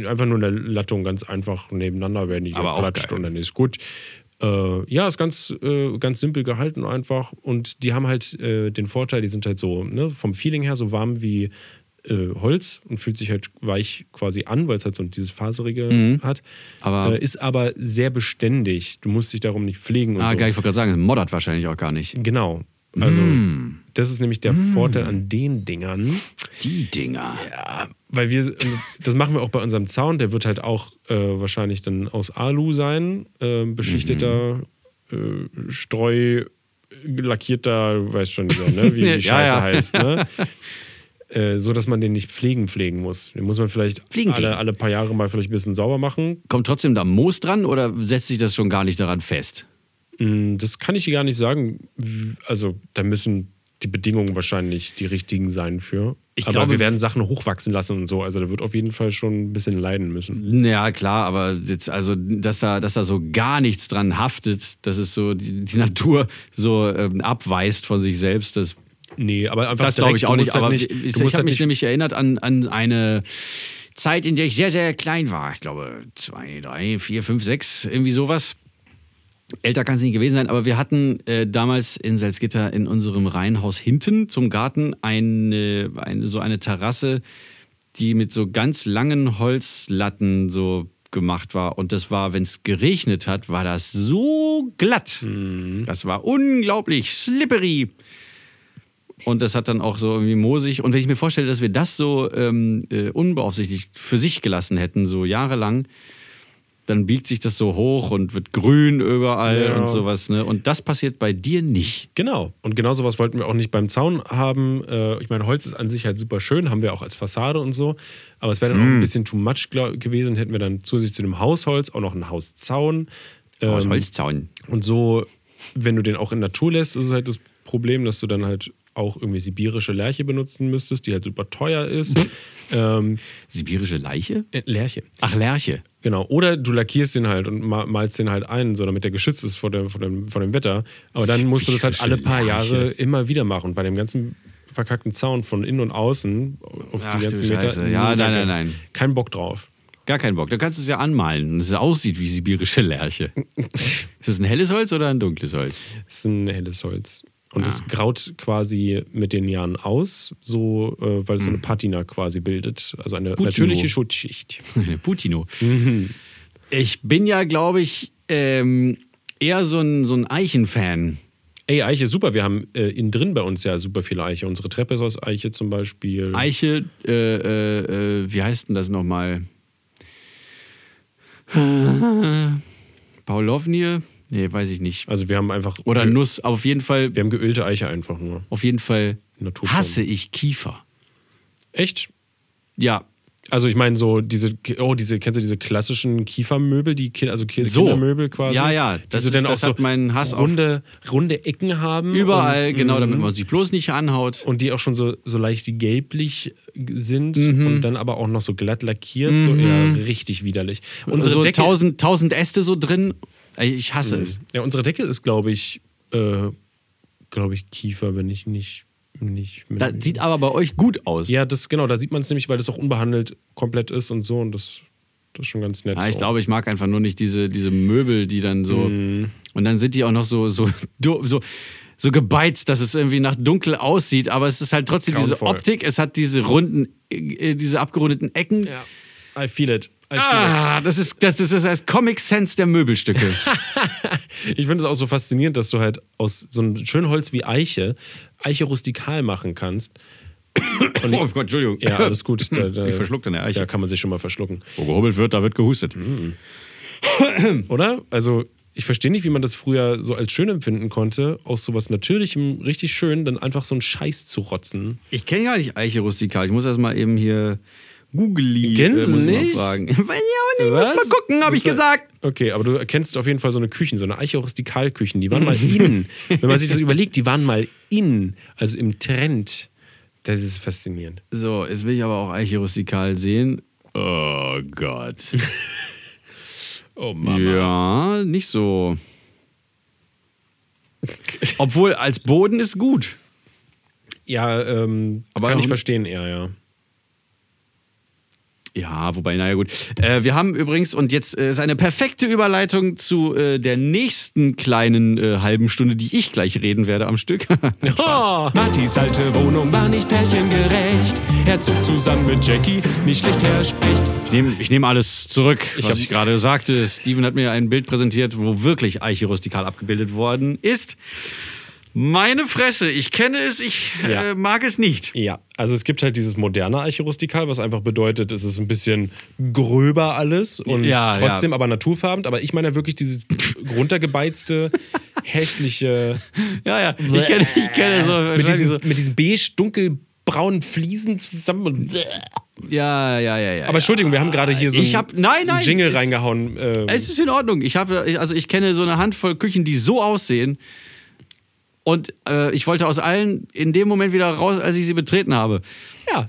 Einfach nur eine Lattung ganz einfach nebeneinander werden die
Aber auch
geklatscht und dann ist gut. Äh, ja, ist ganz, äh, ganz simpel gehalten einfach. Und die haben halt äh, den Vorteil, die sind halt so ne, vom Feeling her so warm wie äh, Holz und fühlt sich halt weich quasi an, weil es halt so dieses Faserige hat.
Mhm. Aber-
äh, ist aber sehr beständig. Du musst dich darum nicht pflegen und
Ah,
so.
geil, ich wollte gerade sagen, es moddert wahrscheinlich auch gar nicht.
Genau. Also,
Mm.
das ist nämlich der Vorteil an den Dingern.
Die Dinger.
Ja, weil wir, das machen wir auch bei unserem Zaun, der wird halt auch äh, wahrscheinlich dann aus Alu sein, äh, beschichteter,
Mhm.
äh, Streu, lackierter, du weißt schon wieder, ne? wie die
Ja,
Scheiße
ja.
heißt. Ne? Äh, so, dass man den nicht pflegen pflegen muss. Den muss man vielleicht
Pflegen,
alle,
pflegen.
alle paar Jahre mal vielleicht ein bisschen sauber machen.
Kommt trotzdem da Moos dran oder setzt sich das schon gar nicht daran fest?
Mm, Das kann ich dir gar nicht sagen. Also, da müssen die Bedingungen wahrscheinlich die richtigen sein für.
Ich
aber
glaube-
wir werden Sachen hochwachsen lassen und so. Also, da wird auf jeden Fall schon ein bisschen leiden müssen.
Ja, klar, aber jetzt, also, dass da, dass da so gar nichts dran haftet, dass es so die, die Natur so ähm, abweist von sich selbst, das,
Nee, aber einfach
das glaube ich auch nicht.
halt
Aber
nicht,
ich, ich, habe
halt
mich nämlich erinnert an, an eine Zeit, in der ich sehr, sehr klein war. Ich glaube, zwei, drei, vier, fünf, sechs, irgendwie sowas. Älter kann es nicht gewesen sein, aber wir hatten äh, damals in Salzgitter in unserem Reihenhaus hinten zum Garten eine, eine, so eine Terrasse, die mit so ganz langen Holzlatten so gemacht war. Und das war, wenn es geregnet hat, war das so glatt. Das war unglaublich slippery. Und das hat dann auch so irgendwie moosig. Und wenn ich mir vorstelle, dass wir das so ähm, äh, unbeaufsichtigt für sich gelassen hätten, so jahrelang, dann biegt sich das so hoch und wird grün überall
Ja.
und sowas. Ne? Und das passiert bei dir nicht.
Genau. Und genau sowas wollten wir auch nicht beim Zaun haben. Äh, ich meine, Holz ist an sich halt super schön, haben wir auch als Fassade und so. Aber es wäre dann auch
Mm.
ein bisschen too much gewesen. Hätten wir dann zusätzlich zu dem Hausholz auch noch einen Hauszaun.
Aus
Ähm,
Holzzaun.
Und so, wenn du den auch in Natur lässt, ist es halt das Problem, dass du dann halt auch irgendwie sibirische Lerche benutzen müsstest, die halt super teuer ist. ähm,
Sibirische Leiche?
äh, Lerche.
Ach, Lerche.
Genau. Oder du lackierst den halt und ma- malst den halt ein, so damit der geschützt ist vor dem, vor dem, vor dem Wetter. Aber dann musst du das halt alle paar. Jahre immer wieder machen. Und bei dem ganzen verkackten Zaun von innen und außen auf
Ach
die
du
ganzen Meter.
Ja, nein, nein, nein.
Kein Bock drauf.
Gar keinen Bock. Du kannst es ja anmalen, dass es aussieht wie sibirische Lerche. ist das ein helles Holz oder ein dunkles Holz?
Das ist ein helles Holz. Und
Ah.
es graut quasi mit den Jahren aus, so, äh, weil es so eine Patina quasi bildet. Also eine.
Putino.
natürliche Schutzschicht.
Eine Putino. Ich bin ja, glaube ich, ähm, eher so ein, so ein Eichenfan.
Ey, Eiche ist super. Wir haben äh, innen drin bei uns ja super viele Eiche. Unsere Treppe ist aus Eiche zum Beispiel.
Eiche, äh, äh, äh, wie heißt denn das nochmal? Paulovnie? Nee, weiß ich nicht.
Also wir haben einfach.
Oder
ge-
Nuss, auf jeden Fall,
Wir haben geölte Eiche einfach nur.
auf jeden Fall
Naturform.
hasse ich Kiefer.
Echt?
Ja,
Also ich meine so diese, oh diese, kennst du diese klassischen Kiefermöbel, die Ki- also Ki
So.
Kindermöbel quasi?
Ja, ja, das ist-
dann
das
auch
hat
so
meinen Hass auf-
runde, runde Ecken haben.
überall,
und,
genau, damit man sich bloß nicht anhaut.
Und die auch schon so, so leicht gelblich sind
Mhm.
und dann aber auch noch so glatt lackiert, so eher richtig widerlich. Unsere
so
Decke,
tausend, tausend Äste so drin. Ich hasse es.
ja, unsere Decke ist, glaube ich, äh, glaube ich, Kiefer, wenn ich nicht. nicht
Das sieht aber bei euch gut aus.
ja, das genau, da sieht man es nämlich, weil das auch unbehandelt komplett ist und so und das, Das ist schon ganz nett.
Ja, ich
so.
glaube, ich mag einfach nur nicht diese, diese Möbel, die dann so.
Mhm.
Und dann sind die auch noch so, so, so, so gebeizt, dass es irgendwie nach dunkel aussieht, aber es ist halt trotzdem diese
Grauenvoll.
Optik, es hat diese runden, äh, diese abgerundeten Ecken.
Ja. I feel it.
Ah, das ist das, das ist das Comic Sense der Möbelstücke.
Ich finde es auch so faszinierend, dass du halt aus so einem schönen Holz wie Eiche Eiche rustikal machen kannst. Und
oh Gott, Entschuldigung.
Ja, alles gut. Da, da,
Ich verschluckt an der Eiche.
Da kann man sich schon mal verschlucken.
Wo gehobelt wird, da wird gehustet.
Oder? Also, ich verstehe nicht, wie man das früher so als schön empfinden konnte, aus sowas Natürlichem, richtig schön, dann einfach so einen Scheiß zu rotzen.
Ich kenne ja nicht Eiche rustikal. Ich muss erst mal eben hier Googly
Kennst du
muss ich mal
nicht?
fragen. Und ich muss
Was?
mal gucken, habe ich gesagt.
Okay, aber du erkennst auf jeden Fall so eine Küchen, so eine Eiche Rustikalküchen, die waren mal in. Wenn man sich das überlegt, die waren mal in, also im Trend. Das ist faszinierend.
So, jetzt will ich aber auch Eiche rustikal sehen. Oh Gott.
Oh Mama.
Ja, nicht so. Obwohl, als Boden ist gut.
Ja, ähm,
Aber
kann ich verstehen eher, ja.
Ja, wobei, naja, gut. Äh, wir haben übrigens, und jetzt äh, ist eine perfekte Überleitung zu äh, der nächsten kleinen äh, halben Stunde, die ich gleich reden werde am Stück.
Oh, Martis alte Wohnung war nicht pärchengerecht. Er zog zusammen mit Jackie, nicht schlecht her spricht.
Ich nehme ich nehm alles zurück,
Ich
was
hab-
ich gerade sagte. Steven hat mir ein Bild präsentiert, wo wirklich Eiche rustikal abgebildet worden ist. Meine Fresse, ich kenne es, ich
Ja.
äh, mag es nicht.
Ja, also es gibt halt dieses moderne Eiche rustikal, was einfach bedeutet, es ist ein bisschen gröber alles und
Ja,
trotzdem
ja.
aber naturfarben. Aber ich meine ja wirklich dieses runtergebeizte, hässliche,
Ja, ja, ich kenne, ich kenne so.
mit diesen,
so.
mit diesen beige, dunkelbraunen Fliesen zusammen.
Ja, ja, ja, ja.
aber Entschuldigung, wir haben gerade hier so
Ich
einen
hab- nein, nein,
Jingle
es-
reingehauen. Ähm,
Es ist in Ordnung. Ich habe, also ich kenne so eine Handvoll Küchen, die so aussehen. Und äh, ich wollte aus allen in dem Moment wieder raus, als ich sie betreten habe.
ja,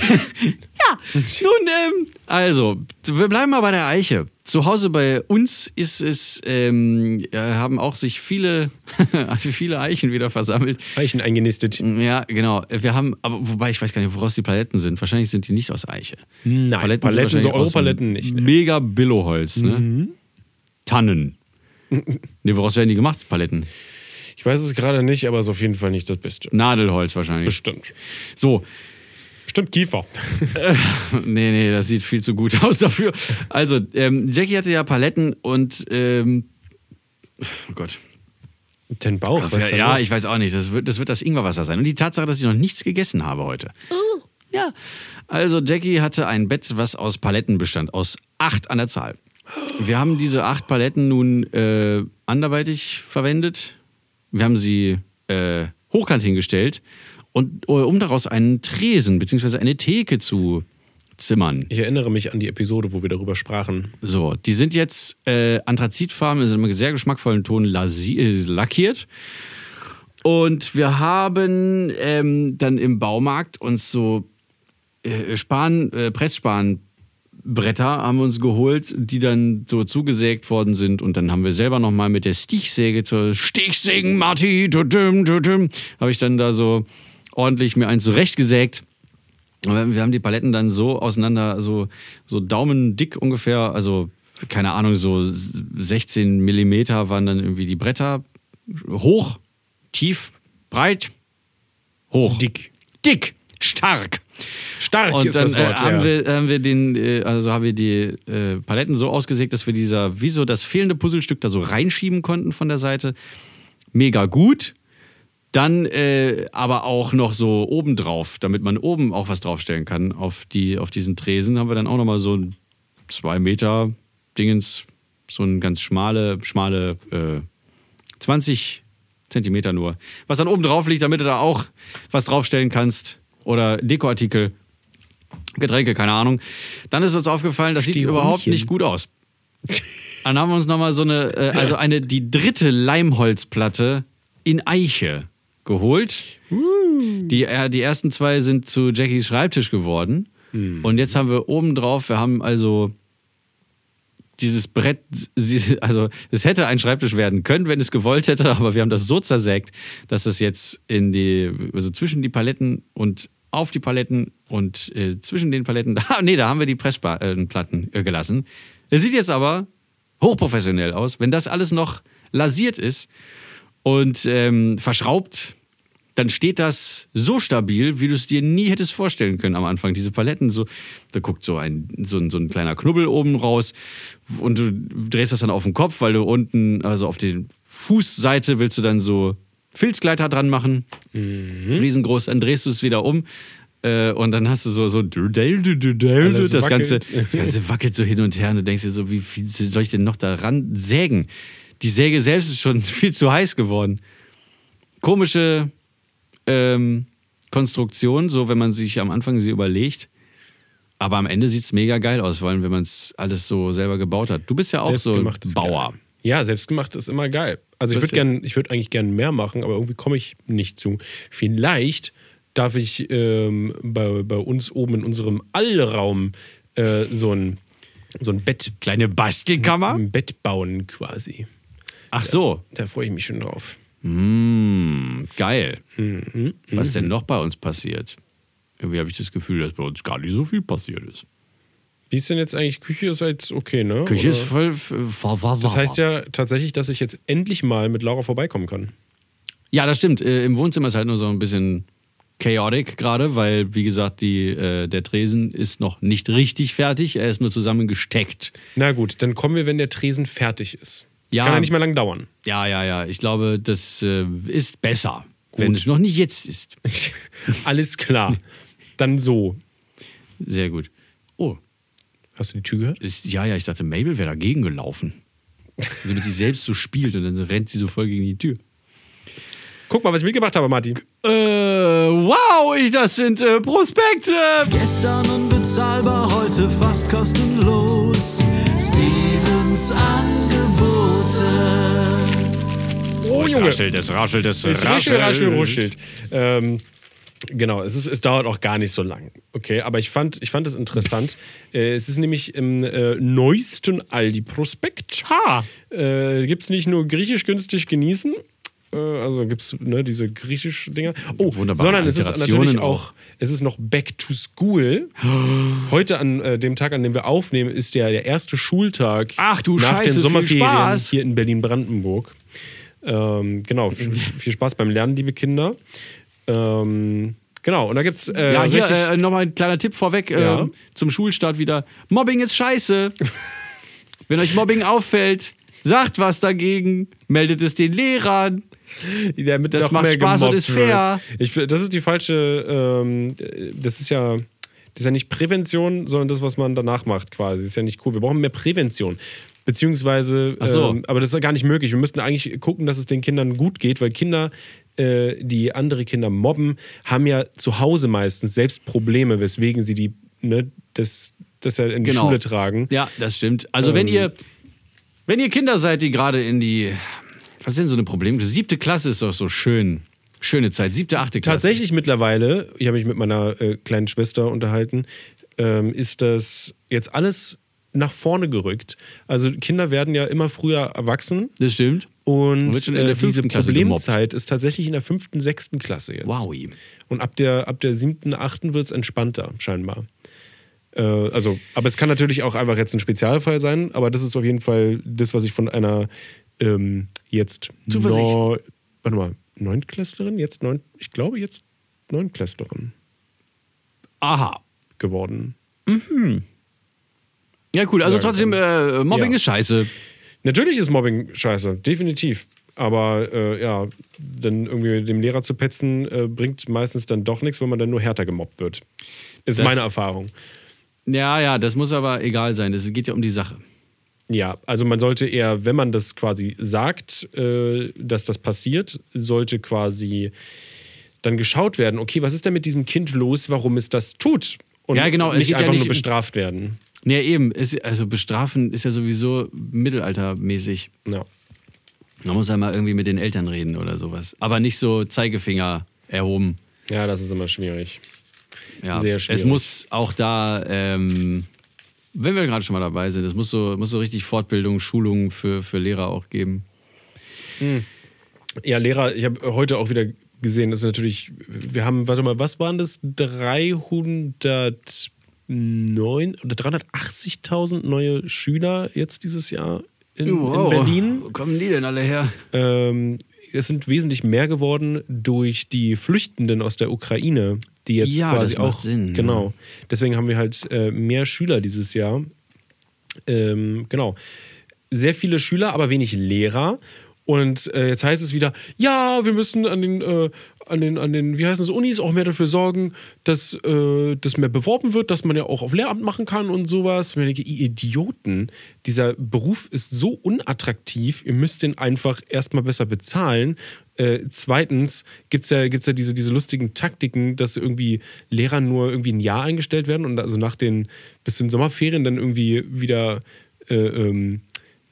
Ja, nun, ähm, also, wir bleiben mal bei der Eiche. Zu Hause bei uns ist es, ähm, äh, haben auch sich viele, viele Eichen wieder versammelt.
Eichen eingenistet.
Ja, genau. Wir haben, aber wobei ich weiß gar nicht, woraus die Paletten sind. Wahrscheinlich sind die nicht aus Eiche.
Nein, Paletten, so
wahrscheinlich aus
Europaletten nicht. Ne?
Mega Billoholz, ne? Tannen. Ne, woraus werden die gemacht, Paletten?
Ich weiß es gerade nicht, aber es ist auf jeden Fall nicht das Beste.
Nadelholz wahrscheinlich.
Bestimmt.
So,
Bestimmt Kiefer.
nee, nee, das sieht viel zu gut aus dafür. Also, ähm, Jackie hatte ja Paletten und, ähm, oh Gott.
Den Bauch, was ist
ja, ja ich weiß auch nicht. Das wird, das wird das Ingwerwasser sein. Und die Tatsache, dass ich noch nichts gegessen habe heute. Ja. Also, Jackie hatte ein Bett, was aus Paletten bestand, aus acht an der Zahl. Wir haben diese acht Paletten nun äh, anderweitig verwendet. Wir haben sie äh, hochkant hingestellt und äh, um daraus einen Tresen bzw. eine Theke zu zimmern.
Ich erinnere mich an die Episode, wo wir darüber sprachen.
So, die sind jetzt äh, anthrazitfarben, in einem sehr geschmackvollen Ton äh, lackiert. Und wir haben ähm, dann im Baumarkt uns so äh, Span, äh, Pressspanbretter haben wir uns geholt, die dann so zugesägt worden sind. Und dann haben wir selber nochmal mit der Stichsäge zur Stichsägen, Marti, tutum, tutum, habe ich dann da so ordentlich mir eins zurechtgesägt. Wir haben die Paletten dann so auseinander, so, so daumendick ungefähr, also keine Ahnung, so 16 Millimeter waren dann irgendwie die Bretter. Hoch, tief, breit, hoch.
Dick.
Dick, stark.
Stark
Und
ist
dann
das Wort,
äh, haben,
ja.
wir, haben wir den, äh, also haben wir die äh, Paletten so ausgesägt, dass wir dieser, wie so das fehlende Puzzlestück da so reinschieben konnten von der Seite. Mega gut. Dann äh, aber auch noch so obendrauf, damit man oben auch was draufstellen kann auf, die, auf diesen Tresen, haben wir dann auch nochmal so ein zwei Meter Dingens, so ein ganz schmale, schmale äh, 20 Zentimeter nur. Was dann oben drauf liegt, damit du da auch was draufstellen kannst. Oder Dekoartikel, Getränke, keine Ahnung. Dann ist uns aufgefallen, das sieht überhaupt nicht gut aus. Dann haben wir uns nochmal so eine, äh, also eine, die dritte Leimholzplatte in Eiche geholt. Die, äh, die ersten zwei sind zu Jackies Schreibtisch geworden. Und jetzt haben wir oben drauf, wir haben also dieses Brett, also es hätte ein Schreibtisch werden können, wenn es gewollt hätte, aber wir haben das so zersägt, dass es jetzt in die, also zwischen die Paletten und auf die Paletten und äh, zwischen den Paletten, da, nee, da haben wir die Pressplatten äh, gelassen. Es sieht jetzt aber hochprofessionell aus. Wenn das alles noch lasiert ist und ähm, verschraubt, dann steht das so stabil, wie du es dir nie hättest vorstellen können am Anfang. Diese Paletten, so, da guckt so ein, so, ein, so ein kleiner Knubbel oben raus und du drehst das dann auf den Kopf, weil du unten, also auf die Fußseite willst du dann so Filzgleiter dran machen. Riesengroß, dann drehst du es wieder um. äh, Und dann hast du so, so
Alles
das Ganze,
wackelt.
das Ganze wackelt so hin und her und du denkst dir so, wie viel soll ich denn noch daran sägen? Die Säge selbst ist schon viel zu heiß geworden. Komische ähm, Konstruktion, so wenn man sich am Anfang sie überlegt. Aber am Ende sieht es mega geil aus, vor allem wenn man es alles so selber gebaut hat. Du bist ja auch so ein Bauer.
Ja, selbstgemacht ist immer geil. Also ich würde gern, ich würde eigentlich gerne mehr machen, aber irgendwie komme ich nicht zu. Vielleicht darf ich ähm, bei, bei uns oben in unserem Allraum äh, so ein so ein Bett,
Kleine Bastelkammer?
ein Bett bauen quasi.
Ach so.
Da freue ich mich schon drauf.
Mm, geil.
Mhm,
Was denn noch bei uns passiert? Irgendwie habe ich das Gefühl, dass bei uns gar nicht so viel passiert ist.
Wie ist denn jetzt eigentlich Küche? Ist jetzt okay, ne?
Küche
Oder-
ist voll. voll, voll
Das heißt ja tatsächlich, dass ich jetzt endlich mal mit Laura vorbeikommen kann.
Ja, das stimmt. Äh, Im Wohnzimmer ist halt nur so ein bisschen chaotic gerade, weil, wie gesagt, die, äh, der Tresen ist noch nicht richtig fertig. Er ist nur zusammengesteckt.
Na gut, dann kommen wir, wenn der Tresen fertig ist. Das
Ja.
kann ja nicht mehr lang dauern.
Ja, ja, ja. Ich glaube, das äh, ist besser, wenn es noch nicht jetzt ist.
Alles klar. Dann so.
Sehr gut. Oh,
Hast du die Tür gehört?
ich, ja, ja, ich dachte, Mabel wäre dagegen gelaufen. Also mit sich selbst so spielt und dann rennt sie so voll gegen die Tür.
Guck mal, was ich mitgebracht habe, Martin.
Äh, wow, ich, das sind äh, Prospekte.
Gestern unbezahlbar, heute fast kostenlos. Stevens Angebote.
Oh,
es raschelt, es raschelt, es
Es raschelt, raschelt, raschelt. Ähm, genau, es, ist, es dauert auch gar nicht so lang. Okay, aber ich fand, ich fand es interessant. Äh, es ist nämlich im äh, neuesten Aldi-Prospekt.
Ha!
Äh, gibt es nicht nur griechisch günstig genießen, äh, also gibt es ne, diese griechisch Dinger. Oh,
Wunderbare
sondern es ist natürlich auch, es ist noch Back to School. Heute an äh, dem Tag, an dem wir aufnehmen, ist ja der erste Schultag
Ach du
nach
Scheiße,
den
viel
Sommerferien
Spaß.
hier in Berlin-Brandenburg. Ähm, genau, viel Spaß beim Lernen, liebe Kinder. Ähm, genau, und da gibt es äh,
Ja, hier äh, nochmal ein kleiner Tipp vorweg
Ja.
äh, zum Schulstart wieder. Mobbing ist scheiße. Wenn euch Mobbing auffällt, sagt was dagegen, meldet es den Lehrern.
damit
das macht
mehr
Spaß und ist fair.
Ich, das ist die falsche, ähm, das ist ja, das ist ja nicht Prävention, sondern das, was man danach macht quasi. Das ist ja nicht cool. Wir brauchen mehr Prävention. Beziehungsweise,
so.
ähm, aber das ist ja gar nicht möglich. Wir müssten eigentlich gucken, dass es den Kindern gut geht, weil Kinder, äh, die andere Kinder mobben, haben ja zu Hause meistens selbst Probleme, weswegen sie die, ne, das, das ja in die
Genau.
Schule tragen.
Ja, das stimmt. Also wenn
Ähm.
ihr wenn ihr Kinder seid, die gerade in die was denn so eine Problem? Siebte Klasse ist doch so schön. Schöne Zeit. Siebte, achte Klasse.
Tatsächlich mittlerweile, ich habe mich mit meiner äh, kleinen Schwester unterhalten, ähm, ist das jetzt alles nach vorne gerückt. Also Kinder werden ja immer früher erwachsen
Das stimmt.
und äh, diese Problemzeit ist tatsächlich in der fünften, sechsten Klasse jetzt.
Wow.
Und ab der, ab der siebten, achten wird es entspannter, scheinbar. Äh, also, aber es kann natürlich auch einfach jetzt ein Spezialfall sein, aber das ist auf jeden Fall das, was ich von einer ähm, jetzt
Zuversicht.
warte mal, Neuntklässlerin, jetzt neun, ich glaube jetzt Neunklässlerin
Aha.
geworden.
Ja, cool. Also trotzdem, äh, Mobbing
Ja.
ist scheiße.
Natürlich ist Mobbing scheiße, definitiv. Aber äh, ja, dann irgendwie dem Lehrer zu petzen, äh, bringt meistens dann doch nichts, wenn man dann nur härter gemobbt wird. Ist
Das-
meine Erfahrung.
Ja, ja, das muss aber egal sein. Es geht ja um die Sache.
Ja, also man sollte eher, wenn man das quasi sagt, äh, dass das passiert, sollte quasi dann geschaut werden, okay, was ist denn mit diesem Kind los, warum es das tut? Und
Ja, genau, es
nicht
geht ja
einfach
nicht
nur bestraft werden.
Ja, eben. Es, also bestrafen ist ja sowieso mittelaltermäßig.
Ja.
Man muss ja mal irgendwie mit den Eltern reden oder sowas. Aber nicht so Zeigefinger erhoben.
ja, das ist immer schwierig.
Ja.
Sehr schwierig.
Es muss auch da, ähm, wenn wir gerade schon mal dabei sind, es muss so, muss so richtig Fortbildung, Schulungen für, für Lehrer auch geben.
Ja, Lehrer, ich habe heute auch wieder gesehen. Das ist natürlich, wir haben, warte mal, was waren das? 309 oder 380.000 neue Schüler jetzt dieses Jahr in, in Berlin.
Wo kommen die denn alle her?
Ähm, es sind wesentlich mehr geworden durch die Flüchtenden aus der Ukraine, die jetzt
Ja,
quasi
das macht
auch.
Sinn, ja.
Genau. Deswegen haben wir halt äh, mehr Schüler dieses Jahr. Ähm, genau. Sehr viele Schüler, aber wenig Lehrer. Und äh, jetzt heißt es wieder, ja, wir müssen an den, äh, an den, an den, wie heißt es, Unis auch mehr dafür sorgen, dass äh, das mehr beworben wird, dass man ja auch auf Lehramt machen kann und sowas. Und ich denke, ihr Idioten, dieser Beruf ist so unattraktiv, ihr müsst den einfach erstmal besser bezahlen. Äh, zweitens gibt es ja, gibt's ja diese, diese lustigen Taktiken, dass irgendwie Lehrer nur irgendwie ein Jahr eingestellt werden und also nach den bis zu den Sommerferien dann irgendwie wieder äh, ähm,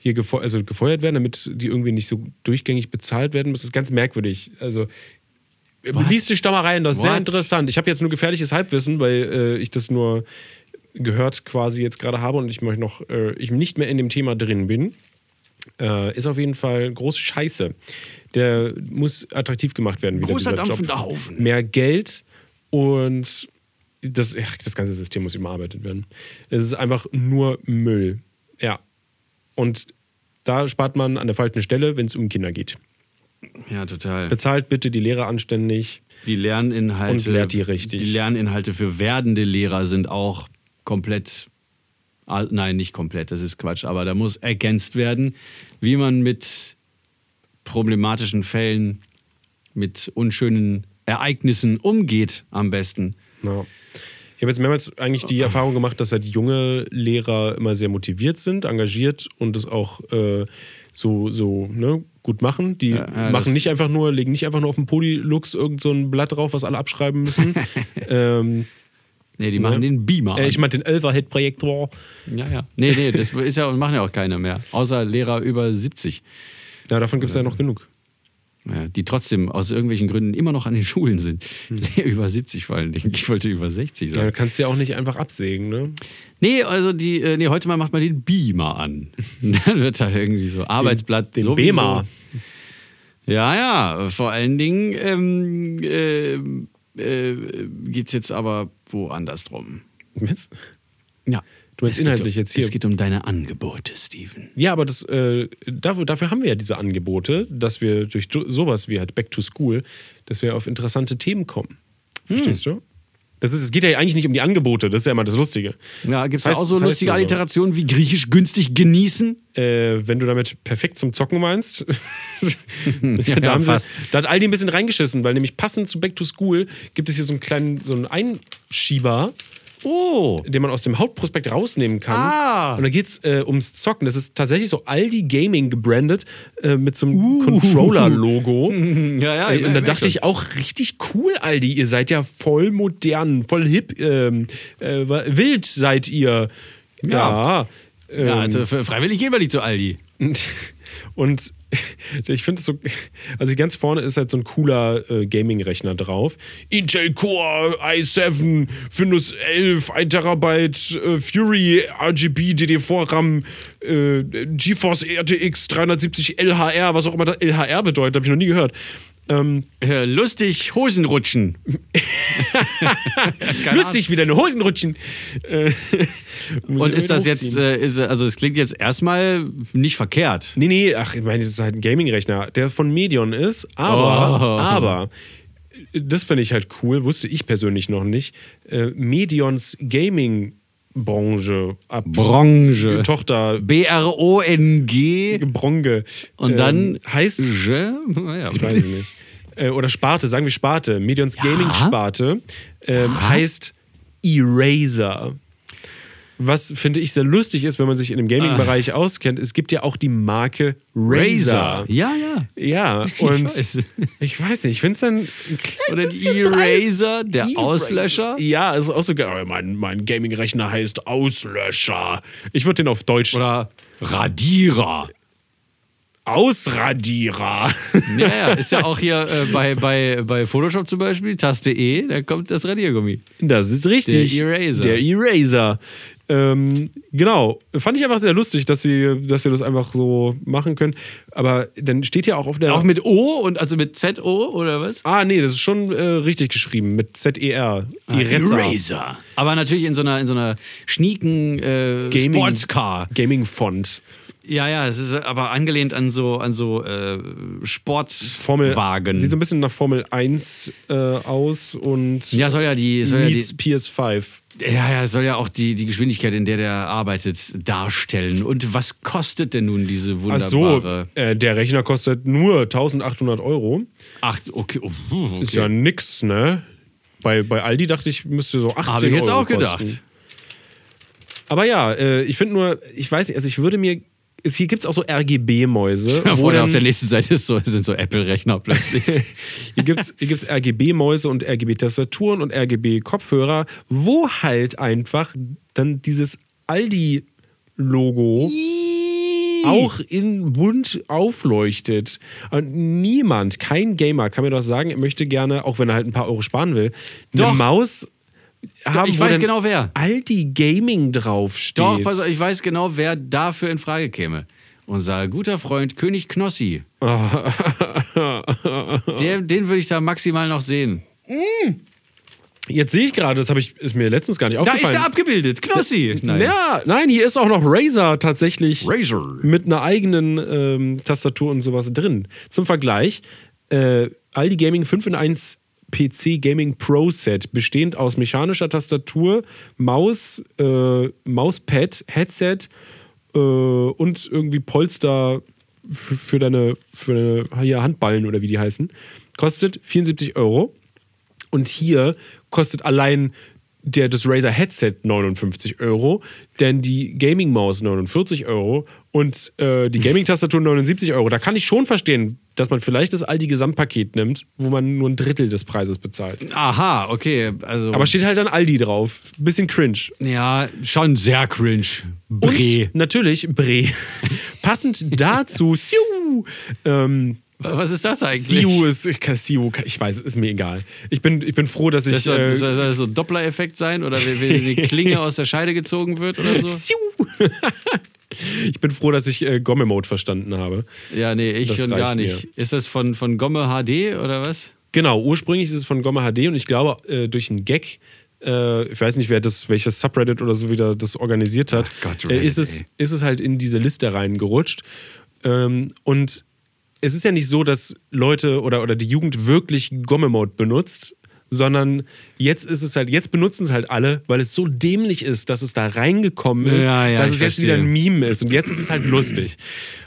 hier gefeu also gefeuert werden, damit die irgendwie nicht so durchgängig bezahlt werden. Das ist ganz merkwürdig. Also liest dich da mal rein, das ist sehr
What?
interessant. Ich habe jetzt nur gefährliches Halbwissen, weil äh, ich das nur gehört quasi jetzt gerade habe und ich möchte noch, äh, ich nicht mehr in dem Thema drin bin. Äh, ist auf jeden Fall große Scheiße. Der muss attraktiv gemacht werden, wieder
Großer
dieser Job.
Haufen.
Mehr Geld und das, ach, das ganze System muss überarbeitet werden. Es ist einfach nur Müll. Ja. Und da spart man an der falschen Stelle, wenn es um Kinder geht.
Ja, total.
Bezahlt bitte die Lehrer anständig.
Die Lerninhalte.
Und lehrt die richtig.
Die Lerninhalte für werdende Lehrer sind auch komplett. ah, Nein, nicht komplett, das ist Quatsch, aber da muss ergänzt werden, wie man mit problematischen Fällen, mit unschönen Ereignissen umgeht am besten.
Ja. Ich habe jetzt mehrmals eigentlich die Erfahrung gemacht, dass halt junge Lehrer immer sehr motiviert sind, engagiert und es auch äh, so, so ne, gut machen. Die
Ja, ja,
machen nicht einfach nur, legen nicht einfach nur auf dem Polylux irgend so ein Blatt drauf, was alle abschreiben müssen. ähm,
Nee, die machen den Beamer.
äh, ich meine den Elferhead-Projektor.
ja, ja. Nee, nee, das ist ja, machen ja auch keiner mehr. Außer Lehrer über 70.
Ja, davon gibt es ja noch genug.
Die trotzdem aus irgendwelchen Gründen immer noch an den Schulen sind. über 70 vor allen Dingen. Ich wollte über 60
Ja, du
sagen.
kannst ja auch nicht einfach absägen, ne?
Nee, also die, äh, nee, heute mal macht man den Beamer an. Dann wird da irgendwie so Arbeitsblatt.
den
sowieso.
Bema.
Ja, ja. Vor allen Dingen ähm, äh, äh, geht es jetzt aber woanders drum.
Was?
Ja.
Du meinst
Es geht
inhaltlich
um,
jetzt hier.
Es geht um deine Angebote, Steven.
Ja, aber das, äh, dafür, dafür haben wir ja diese Angebote, dass wir durch sowas wie halt Back to School, dass wir auf interessante Themen kommen. Verstehst du? Das ist, es geht ja eigentlich nicht um die Angebote, das ist ja immer das Lustige.
Ja, gibt es da auch so lustige
so.
Alliterationen wie griechisch günstig genießen?
Äh, wenn du damit perfekt zum Zocken meinst,
Ja,
da, haben sie,
fast.
da hat Aldi ein bisschen reingeschissen, weil nämlich passend zu Back to School gibt es hier so einen kleinen so einen Einschieber,
Oh.
den man aus dem Hauptprospekt rausnehmen kann.
Ah.
Und da geht es äh, ums Zocken. Das ist tatsächlich so Aldi Gaming gebrandet äh, mit so einem
Uh.
Controller-Logo.
Ja, ja.
Ey, und da dachte ich auch, richtig cool, Aldi. Ihr seid ja voll modern, voll hip, ähm, äh, wild seid ihr. Ja. ähm,
Ja, also freiwillig gehen wir nicht zu Aldi.
und ich finde es so, also ganz vorne ist halt so ein cooler äh, Gaming-Rechner drauf. Intel Core i7, Windows 11, 1 Terabyte, äh, Fury, RGB, DD4 RAM, äh, GeForce RTX 370 LHR, was auch immer das LHR bedeutet, habe ich noch nie gehört. Ähm,
Äh, lustig Hosen rutschen. Keine
lustig, wie deine Hosen rutschen. Äh,
Und ist das
wieder
jetzt, äh, ist, also es klingt jetzt erstmal nicht verkehrt.
Nee, nee, ach, ich meine, das ist halt ein Gaming-Rechner, der von Medion ist, aber,
Oh.
aber, das finde ich halt cool, wusste ich persönlich noch nicht. Äh, Medions Gaming-Branche, ab
Branche.
Tochter,
B-R-O-N-G.
Bronge.
Und dann
ähm, heißt,
Je? Naja.
ich weiß es nicht. Äh, oder Sparte, sagen wir Sparte. Medions Gaming-Sparte ähm, heißt Eraser. Was finde ich sehr lustig ist, wenn man sich in dem Gaming-Bereich auskennt, es gibt ja auch die Marke Razer.
Razer. Ja, ja.
Ja, und
weiß.
ich weiß nicht, ich finde es dann
Oder die Eraser, der
dreist.
Auslöscher.
Ja, ist auch so geil. Aber Mein, mein Gaming-Rechner heißt Auslöscher. Ich würde den auf Deutsch
Oder Radierer.
Ausradierer.
Ja, ja, ist ja auch hier äh, bei, bei, bei Photoshop zum Beispiel, Taste E, da kommt das Radiergummi.
Das ist richtig.
Der Eraser.
Der Eraser. Ähm, genau, fand ich einfach sehr lustig, dass sie, dass sie das einfach so machen können. Aber dann steht ja auch auf der.
Auch mit O und also mit Z-O oder was?
ah, nee, das ist schon äh, richtig geschrieben mit Z-E-R.
Ah. Eraser. Aber natürlich in so einer, in so einer schnieken äh,
Gaming-
Sportscar.
Gaming-Font.
Ja, ja, es ist aber angelehnt an so, an so äh,
Formel
Sportwagen.
Sieht so ein bisschen nach Formel 1 äh, aus und
ja, soll ja die, soll ja die,
meets PS5.
Ja, ja, soll ja auch die, die Geschwindigkeit, in der der arbeitet, darstellen. Und was kostet denn nun diese
Ach so,
wunderbare...
äh, der Rechner kostet nur 1800 Euro.
Ach, okay. oh, puh, okay.
Ist ja nix, ne? Bei, bei Aldi dachte ich, müsste so 18
Habe ich jetzt
Euro
auch gedacht.
kosten. Aber ja, äh, ich finde nur, ich weiß nicht, also ich würde mir. Es, hier gibt es auch so RGB-Mäuse.
Ja, vorne auf der nächsten Seite ist so, sind so Apple-Rechner plötzlich.
Hier gibt es hier gibt's RGB-Mäuse und RGB-Tastaturen und RGB-Kopfhörer, wo halt einfach dann dieses Aldi-Logo auch in bunt aufleuchtet. Und niemand, kein Gamer kann mir doch sagen, er möchte gerne, auch wenn er halt ein paar Euro sparen will, eine
Doch.
Maus haben,
ich weiß genau wer.
Aldi Gaming draufsteht.
Doch, pass auf, ich weiß genau, wer dafür in Frage käme. Unser guter Freund König Knossi. Der, den würde ich da maximal noch sehen.
Jetzt sehe ich gerade, das habe ich, ist mir letztens gar nicht
Da
aufgefallen.
ist er abgebildet. Knossi. Nein.
Ja, nein, hier ist auch noch Razer tatsächlich
Razer.
mit einer eigenen ähm, Tastatur und sowas drin. Zum Vergleich, äh, Aldi Gaming 5 in 1 PC Gaming Pro Set, bestehend aus mechanischer Tastatur, Maus, äh, Mauspad, Headset äh, und irgendwie Polster für, für deine, für deine hier Handballen oder wie die heißen, kostet 74 Euro. Und hier kostet allein der, das Razer Headset 59 Euro, denn die Gaming-Maus 49 Euro und äh, die Gaming-Tastatur 79 Euro. Da kann ich schon verstehen, dass man vielleicht das Aldi-Gesamtpaket nimmt, wo man nur ein Drittel des Preises bezahlt.
Aha, okay. Also,
Aber steht halt dann Aldi drauf. Bisschen cringe.
ja, schon sehr cringe. Bre.
Und natürlich Bre. Passend dazu, Siu, ähm,
Was ist das eigentlich?
Siu ist, Siu, ich weiß, ist mir egal. Ich bin, ich bin froh, dass ich.
Das soll,
äh,
das soll das so ein Doppler-Effekt sein oder wenn wenn die Klinge aus der Scheide gezogen wird oder so?
Siu. ich bin froh, dass ich äh, Gomme-Mode verstanden habe.
Ja, nee, ich
Das
schon gar nicht. Ist das von, von Gomme HD oder was?
Genau, ursprünglich ist es von Gomme HD und ich glaube, äh, durch einen Gag, äh, ich weiß nicht, wer das, welches Subreddit oder so wieder das organisiert hat,
Ach Gott,
äh, ist, es, ist es halt in diese Liste reingerutscht. Ähm, und es ist ja nicht so, dass Leute oder, oder die Jugend wirklich Gomme-Mode benutzt, sondern jetzt ist es halt, jetzt benutzen es halt alle, weil es so dämlich ist, dass es da reingekommen ist,
Ja, ja,
dass es jetzt
verstehe.
wieder ein Meme ist. Und jetzt ist es halt lustig.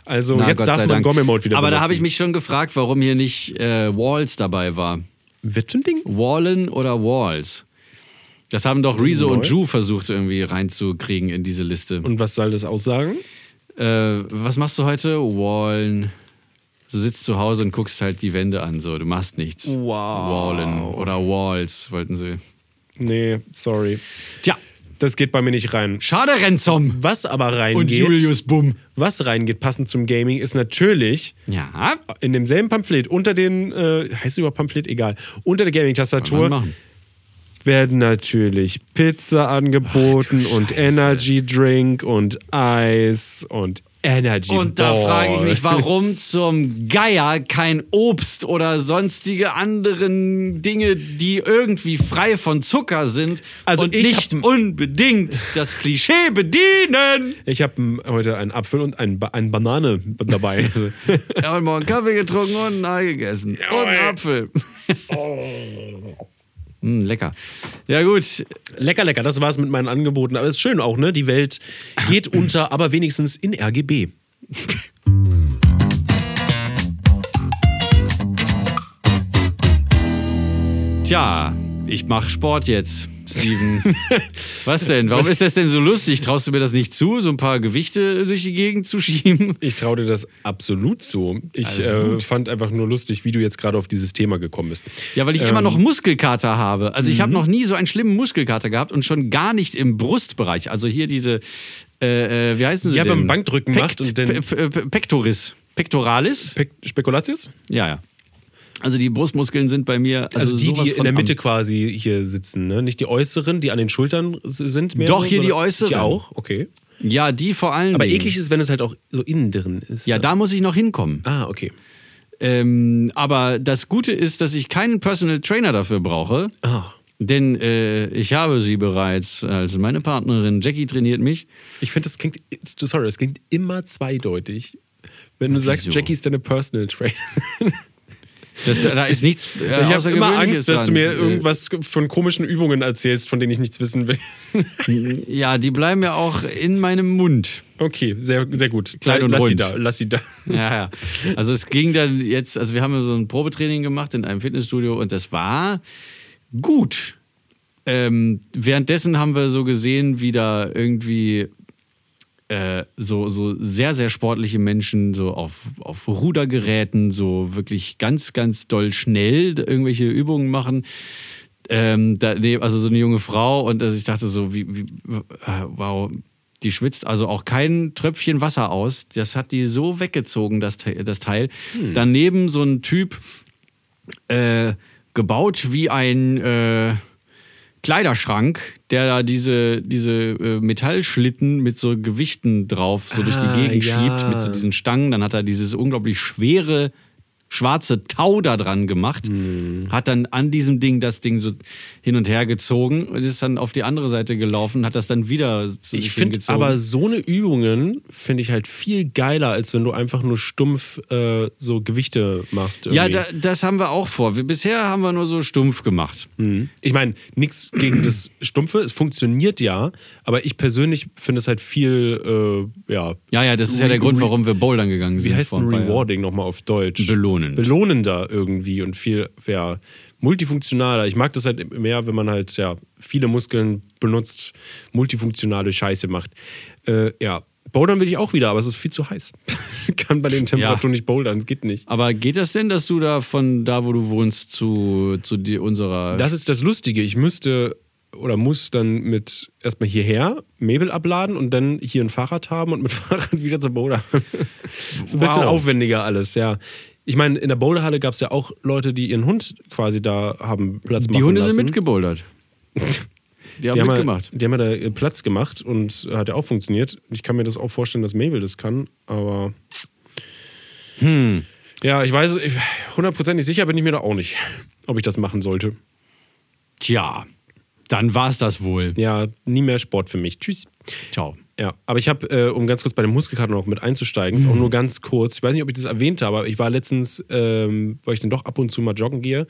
Also
Na,
jetzt
Gott
darf man
Dank.
Gomme-Mode wieder
Aber da
benutzen.
habe ich mich schon gefragt, warum hier nicht äh, Walls dabei war.
Was für ein Ding?
Wallen oder Walls? Das haben doch Rezo und? Ju versucht irgendwie reinzukriegen in diese Liste.
Und was soll das aussagen?
Äh, was machst du heute? Wallen. Du sitzt zu Hause und guckst halt die Wände an, so. Du machst nichts.
Wow.
Wallen oder Walls, wollten sie.
Nee, sorry.
Tja,
Das geht bei mir nicht rein.
schade, Renzom.
Was aber reingeht,
Und Julius Bumm.
was reingeht, passend zum Gaming, ist natürlich
Ja.
in demselben Pamphlet, unter den, äh, heißt es überhaupt Pamphlet? Egal. Unter der Gaming-Tastatur werden natürlich Pizza angeboten und
Scheiße.
Energy Drink und Eis und Energy
Und da
Balls.
frage ich mich, warum zum Geier kein Obst oder sonstige anderen Dinge, die irgendwie frei von Zucker sind
Also
und
ich
nicht unbedingt das Klischee bedienen.
Ich habe heute einen Apfel und ein ba eine Banane dabei.
Ich habe morgen Kaffee getrunken und ein Ei gegessen. Und einen Apfel. Mm, lecker. Ja gut,
lecker, lecker, das war's mit meinen Angeboten. Aber es ist schön auch, ne? Die Welt geht unter, aber wenigstens in RGB.
tja, ich mache Sport jetzt, Steven. Was denn? Warum ist das denn so lustig? Traust du mir das nicht zu, so ein paar Gewichte durch die Gegend zu schieben?
Ich traue dir das absolut zu. Ich äh, fand einfach nur lustig, wie du jetzt gerade auf dieses Thema gekommen bist.
Ja, weil ich
Ähm.
immer noch Muskelkater habe. Also ich
Mhm.
habe noch nie so einen schlimmen Muskelkater gehabt und schon gar nicht im Brustbereich. Also hier diese, äh, äh, wie heißen sie
Ja,
denn?
man Bankdrücken macht und dann-
Pe Pe Pe Pectoris. Pectoralis?
Pe Spekulatius?
Ja, ja. Also die Brustmuskeln sind bei mir. Also,
Also, die, die in der Mitte quasi hier sitzen, ne? Nicht die äußeren, die an den Schultern sind mehr
Doch,
so,
hier die äußeren.
Die auch, okay.
Ja, die vor allen
Aber eklig ist, wenn es halt auch so innen drin ist.
Ja, da muss ich noch hinkommen.
Ah, okay.
Ähm, aber das Gute ist, dass ich keinen Personal Trainer dafür brauche.
Ah.
Denn äh, ich habe sie bereits als meine Partnerin. Jackie trainiert mich.
Ich finde, das klingt, sorry, das klingt immer zweideutig. Wenn du sagst,
Wieso?
Jackie ist deine Personal Trainer.
Das, da ist nichts. Äh,
ich habe immer Angst, dass du mir irgendwas von komischen Übungen erzählst, von denen ich nichts wissen will.
Ja, die bleiben ja auch in meinem Mund.
Okay, sehr, sehr gut.
Klein und
lass sie
rund.
da, lass sie da.
Ja, ja. Also es ging dann jetzt, also wir haben so ein Probetraining gemacht in einem Fitnessstudio und das war gut. Ähm, währenddessen haben wir so gesehen, wie da irgendwie äh, so, so sehr, sehr sportliche Menschen so auf, auf Rudergeräten so wirklich ganz, ganz doll schnell irgendwelche Übungen machen. Ähm, da, nee, also so eine junge Frau und also ich dachte so, wie, wie äh, wow, die schwitzt also auch kein Tröpfchen Wasser aus. Das hat die so weggezogen, das, das Teil. Daneben so ein Typ äh, gebaut wie ein äh, Kleiderschrank, der da diese, diese äh, Metallschlitten mit so Gewichten drauf so durch
Ah,
die Gegend
ja.
schiebt, mit so diesen Stangen. Dann hat er dieses unglaublich schwere schwarze Tau da dran gemacht,
Hm.
hat dann an diesem Ding das Ding so hin und her gezogen und ist dann auf die andere Seite gelaufen, hat das dann wieder zu
Ich
sich
finde
hingezogen.
aber so eine Übungen finde ich halt viel geiler, als wenn du einfach nur stumpf äh, so Gewichte machst.
ja,
irgendwie.
da, das haben wir auch vor. Wir, bisher haben wir nur so stumpf gemacht.
Mhm. Ich meine, nichts gegen das Stumpfe, es funktioniert ja, aber ich persönlich finde es halt viel, äh, ja,
Ja, ja, das ist ja der Grund, warum wir bouldern gegangen sind.
wie heißt
Jahren.
Rewarding nochmal auf Deutsch?
Belohnend.
Belohnender irgendwie und viel, ja, multifunktionaler. Ich mag das halt mehr, wenn man halt, ja, viele Muskeln benutzt, multifunktionale Scheiße macht. Äh, ja, bouldern will ich auch wieder, aber es ist viel zu heiß. Kann bei den Temperaturen nicht bouldern, geht nicht.
Aber geht das denn, dass du da von da, wo du wohnst, zu, zu die, unserer.
Das ist das Lustige. Ich müsste oder muss dann mit erstmal hierher Möbel abladen und dann hier ein Fahrrad haben und mit Fahrrad wieder zur Boulder. ist ein bisschen
Wow.
aufwendiger alles, ja. Ich meine, in der Boulderhalle gab es ja auch Leute, die ihren Hund quasi da haben Platz
die
machen
Hunde
lassen.
sind mitgebouldert. Die haben
Die haben, ja,
mitgemacht.
die haben ja da äh, Platz gemacht und hat ja auch funktioniert. Ich kann mir das auch vorstellen, dass Mabel das kann, aber.
Hm.
Ja, ich weiß, hundertprozentig sicher bin ich mir da auch nicht, ob ich das machen sollte.
Tja, dann war es das wohl.
Ja, nie mehr Sport für mich. Tschüss.
Ciao.
Ja, aber ich habe, äh, um ganz kurz bei den Muskelkater noch mit einzusteigen, ist auch nur ganz kurz. Ich weiß nicht, ob ich das erwähnt habe, aber ich war letztens, ähm, weil ich dann doch ab und zu mal joggen gehe,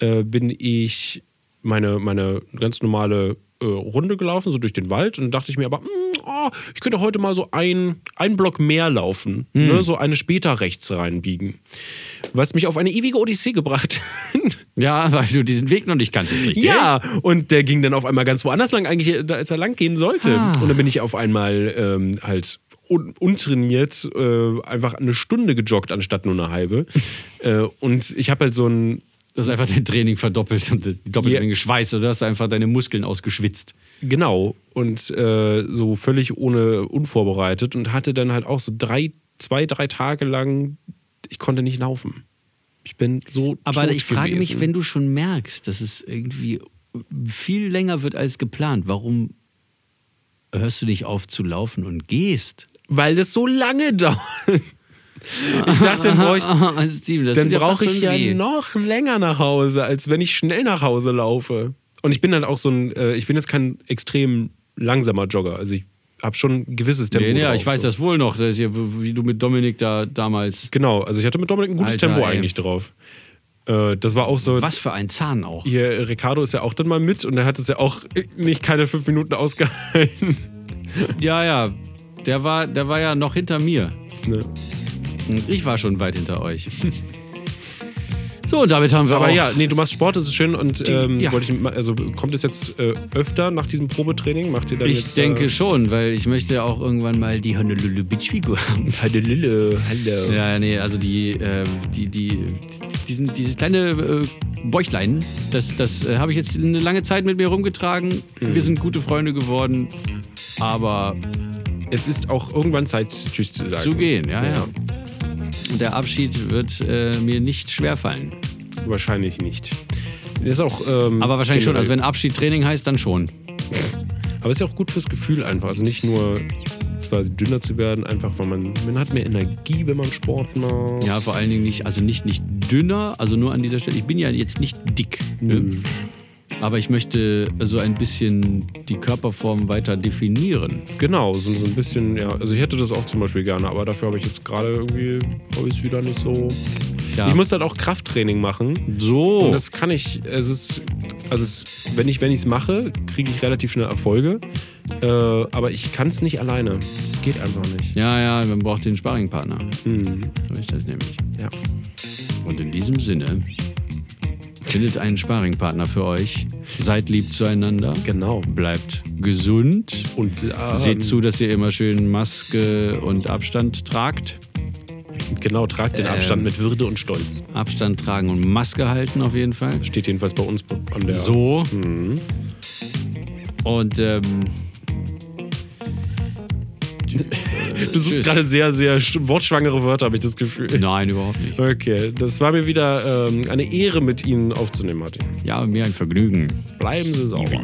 äh, bin ich meine, meine ganz normale äh, Runde gelaufen, so durch den Wald. Und dachte ich mir aber, mm, oh, ich könnte heute mal so ein, einen Block mehr laufen, ne, so eine später rechts reinbiegen. Was mich auf eine ewige Odyssee gebracht hat.
Ja, weil du diesen Weg noch nicht kanntest, richtig?
Ja, und der ging dann auf einmal ganz woanders lang, eigentlich, als er lang gehen sollte.
Ah.
Und dann bin ich auf einmal ähm, halt un untrainiert äh, einfach eine Stunde gejoggt, anstatt nur eine halbe. äh, und ich habe halt so ein,
Du hast einfach dein Training verdoppelt und die doppelte
Ja.
Menge Schweiß. Du hast einfach deine Muskeln ausgeschwitzt.
genau, und äh, so völlig ohne, unvorbereitet und hatte dann halt auch so drei, zwei, drei Tage lang, ich konnte nicht laufen. Ich bin so
Aber ich frage
gewesen.
mich, wenn du schon merkst, dass es irgendwie viel länger wird als geplant, warum hörst du nicht auf zu laufen und gehst?
Weil das so lange dauert. Ich dachte, dann brauche ich, dann
ja fast
ich ja
weh.
noch länger nach Hause, als wenn ich schnell nach Hause laufe. Und ich bin halt auch so ein, äh, ich bin jetzt kein extrem langsamer Jogger. Also ich habe schon ein gewisses Tempo.
Nee,
drauf,
ich weiß
so.
das wohl noch, dass hier, wie du mit Dominik da damals.
Genau, also ich hatte mit Dominik ein gutes
Alter,
Tempo
ey.
eigentlich drauf. Äh, das war auch so.
Was für ein Zahn auch.
Hier, Ricardo ist ja auch dann mal mit und er hat es ja auch nicht keine fünf Minuten ausgehalten.
Ja, ja. Der war, der war ja noch hinter mir.
Ne?
Ich war schon weit hinter euch. So, und damit haben wir
Aber
auch.
ja, nee, du machst Sport, das ist schön und ähm,
ja.
wollte ich, also kommt es jetzt äh, öfter nach diesem Probetraining? Macht ihr dann
Ich
jetzt
denke
äh,
schon, weil ich möchte auch irgendwann mal die Honolulu Beach Figur haben.
Lille, hallo.
Ja, nee, also die, äh, die, die, diesen, dieses kleine äh, Bäuchlein, das, das äh, habe ich jetzt eine lange Zeit mit mir rumgetragen.
Mhm.
Wir sind gute Freunde geworden, aber
Es ist auch irgendwann Zeit, Tschüss zu sagen.
zu gehen, ja, ja. Und der Abschied wird äh, mir nicht schwerfallen.
wahrscheinlich nicht. Ist auch. Ähm,
Aber wahrscheinlich schon. Also wenn Abschiedtraining heißt, dann schon.
Aber ist ja auch gut fürs Gefühl einfach. Also nicht nur quasi dünner zu werden, einfach weil man, man hat mehr Energie, wenn man Sport macht.
Ja, vor allen Dingen nicht, also nicht, nicht dünner, also nur an dieser Stelle. Ich bin ja jetzt nicht dick. Ne? Aber ich möchte so ein bisschen die Körperform weiter definieren.
Genau, so, so ein bisschen, ja. Also ich hätte das auch zum Beispiel gerne, aber dafür habe ich jetzt gerade irgendwie, habe ich es wieder nicht so.
Ja.
Ich muss halt auch Krafttraining machen.
So.
Und das kann ich, es ist, also es, wenn ich wenn es mache, kriege ich relativ schnell Erfolge. Äh, aber ich kann es nicht alleine. Es geht einfach nicht.
ja, ja, man braucht den Sparringpartner.
Hm,
So ist das nämlich.
ja.
Und in diesem Sinne, findet einen Sparringpartner für euch. Seid lieb zueinander.
Genau.
Bleibt gesund.
Und äh,
Seht zu, dass ihr immer schön Maske und Abstand tragt.
Genau, tragt den
Ähm.
Abstand mit Würde und Stolz.
Abstand tragen und Maske halten auf jeden Fall.
Steht jedenfalls bei uns an der.
So.
Mhm.
Und ähm,
Du suchst
Tschüss.
gerade sehr, sehr sch- wortschwangere Wörter, habe ich das Gefühl.
nein, überhaupt nicht.
Okay, das war mir wieder ähm, eine Ehre, mit Ihnen aufzunehmen, Martin.
Ja, mir ein Vergnügen.
Bleiben Sie sauber.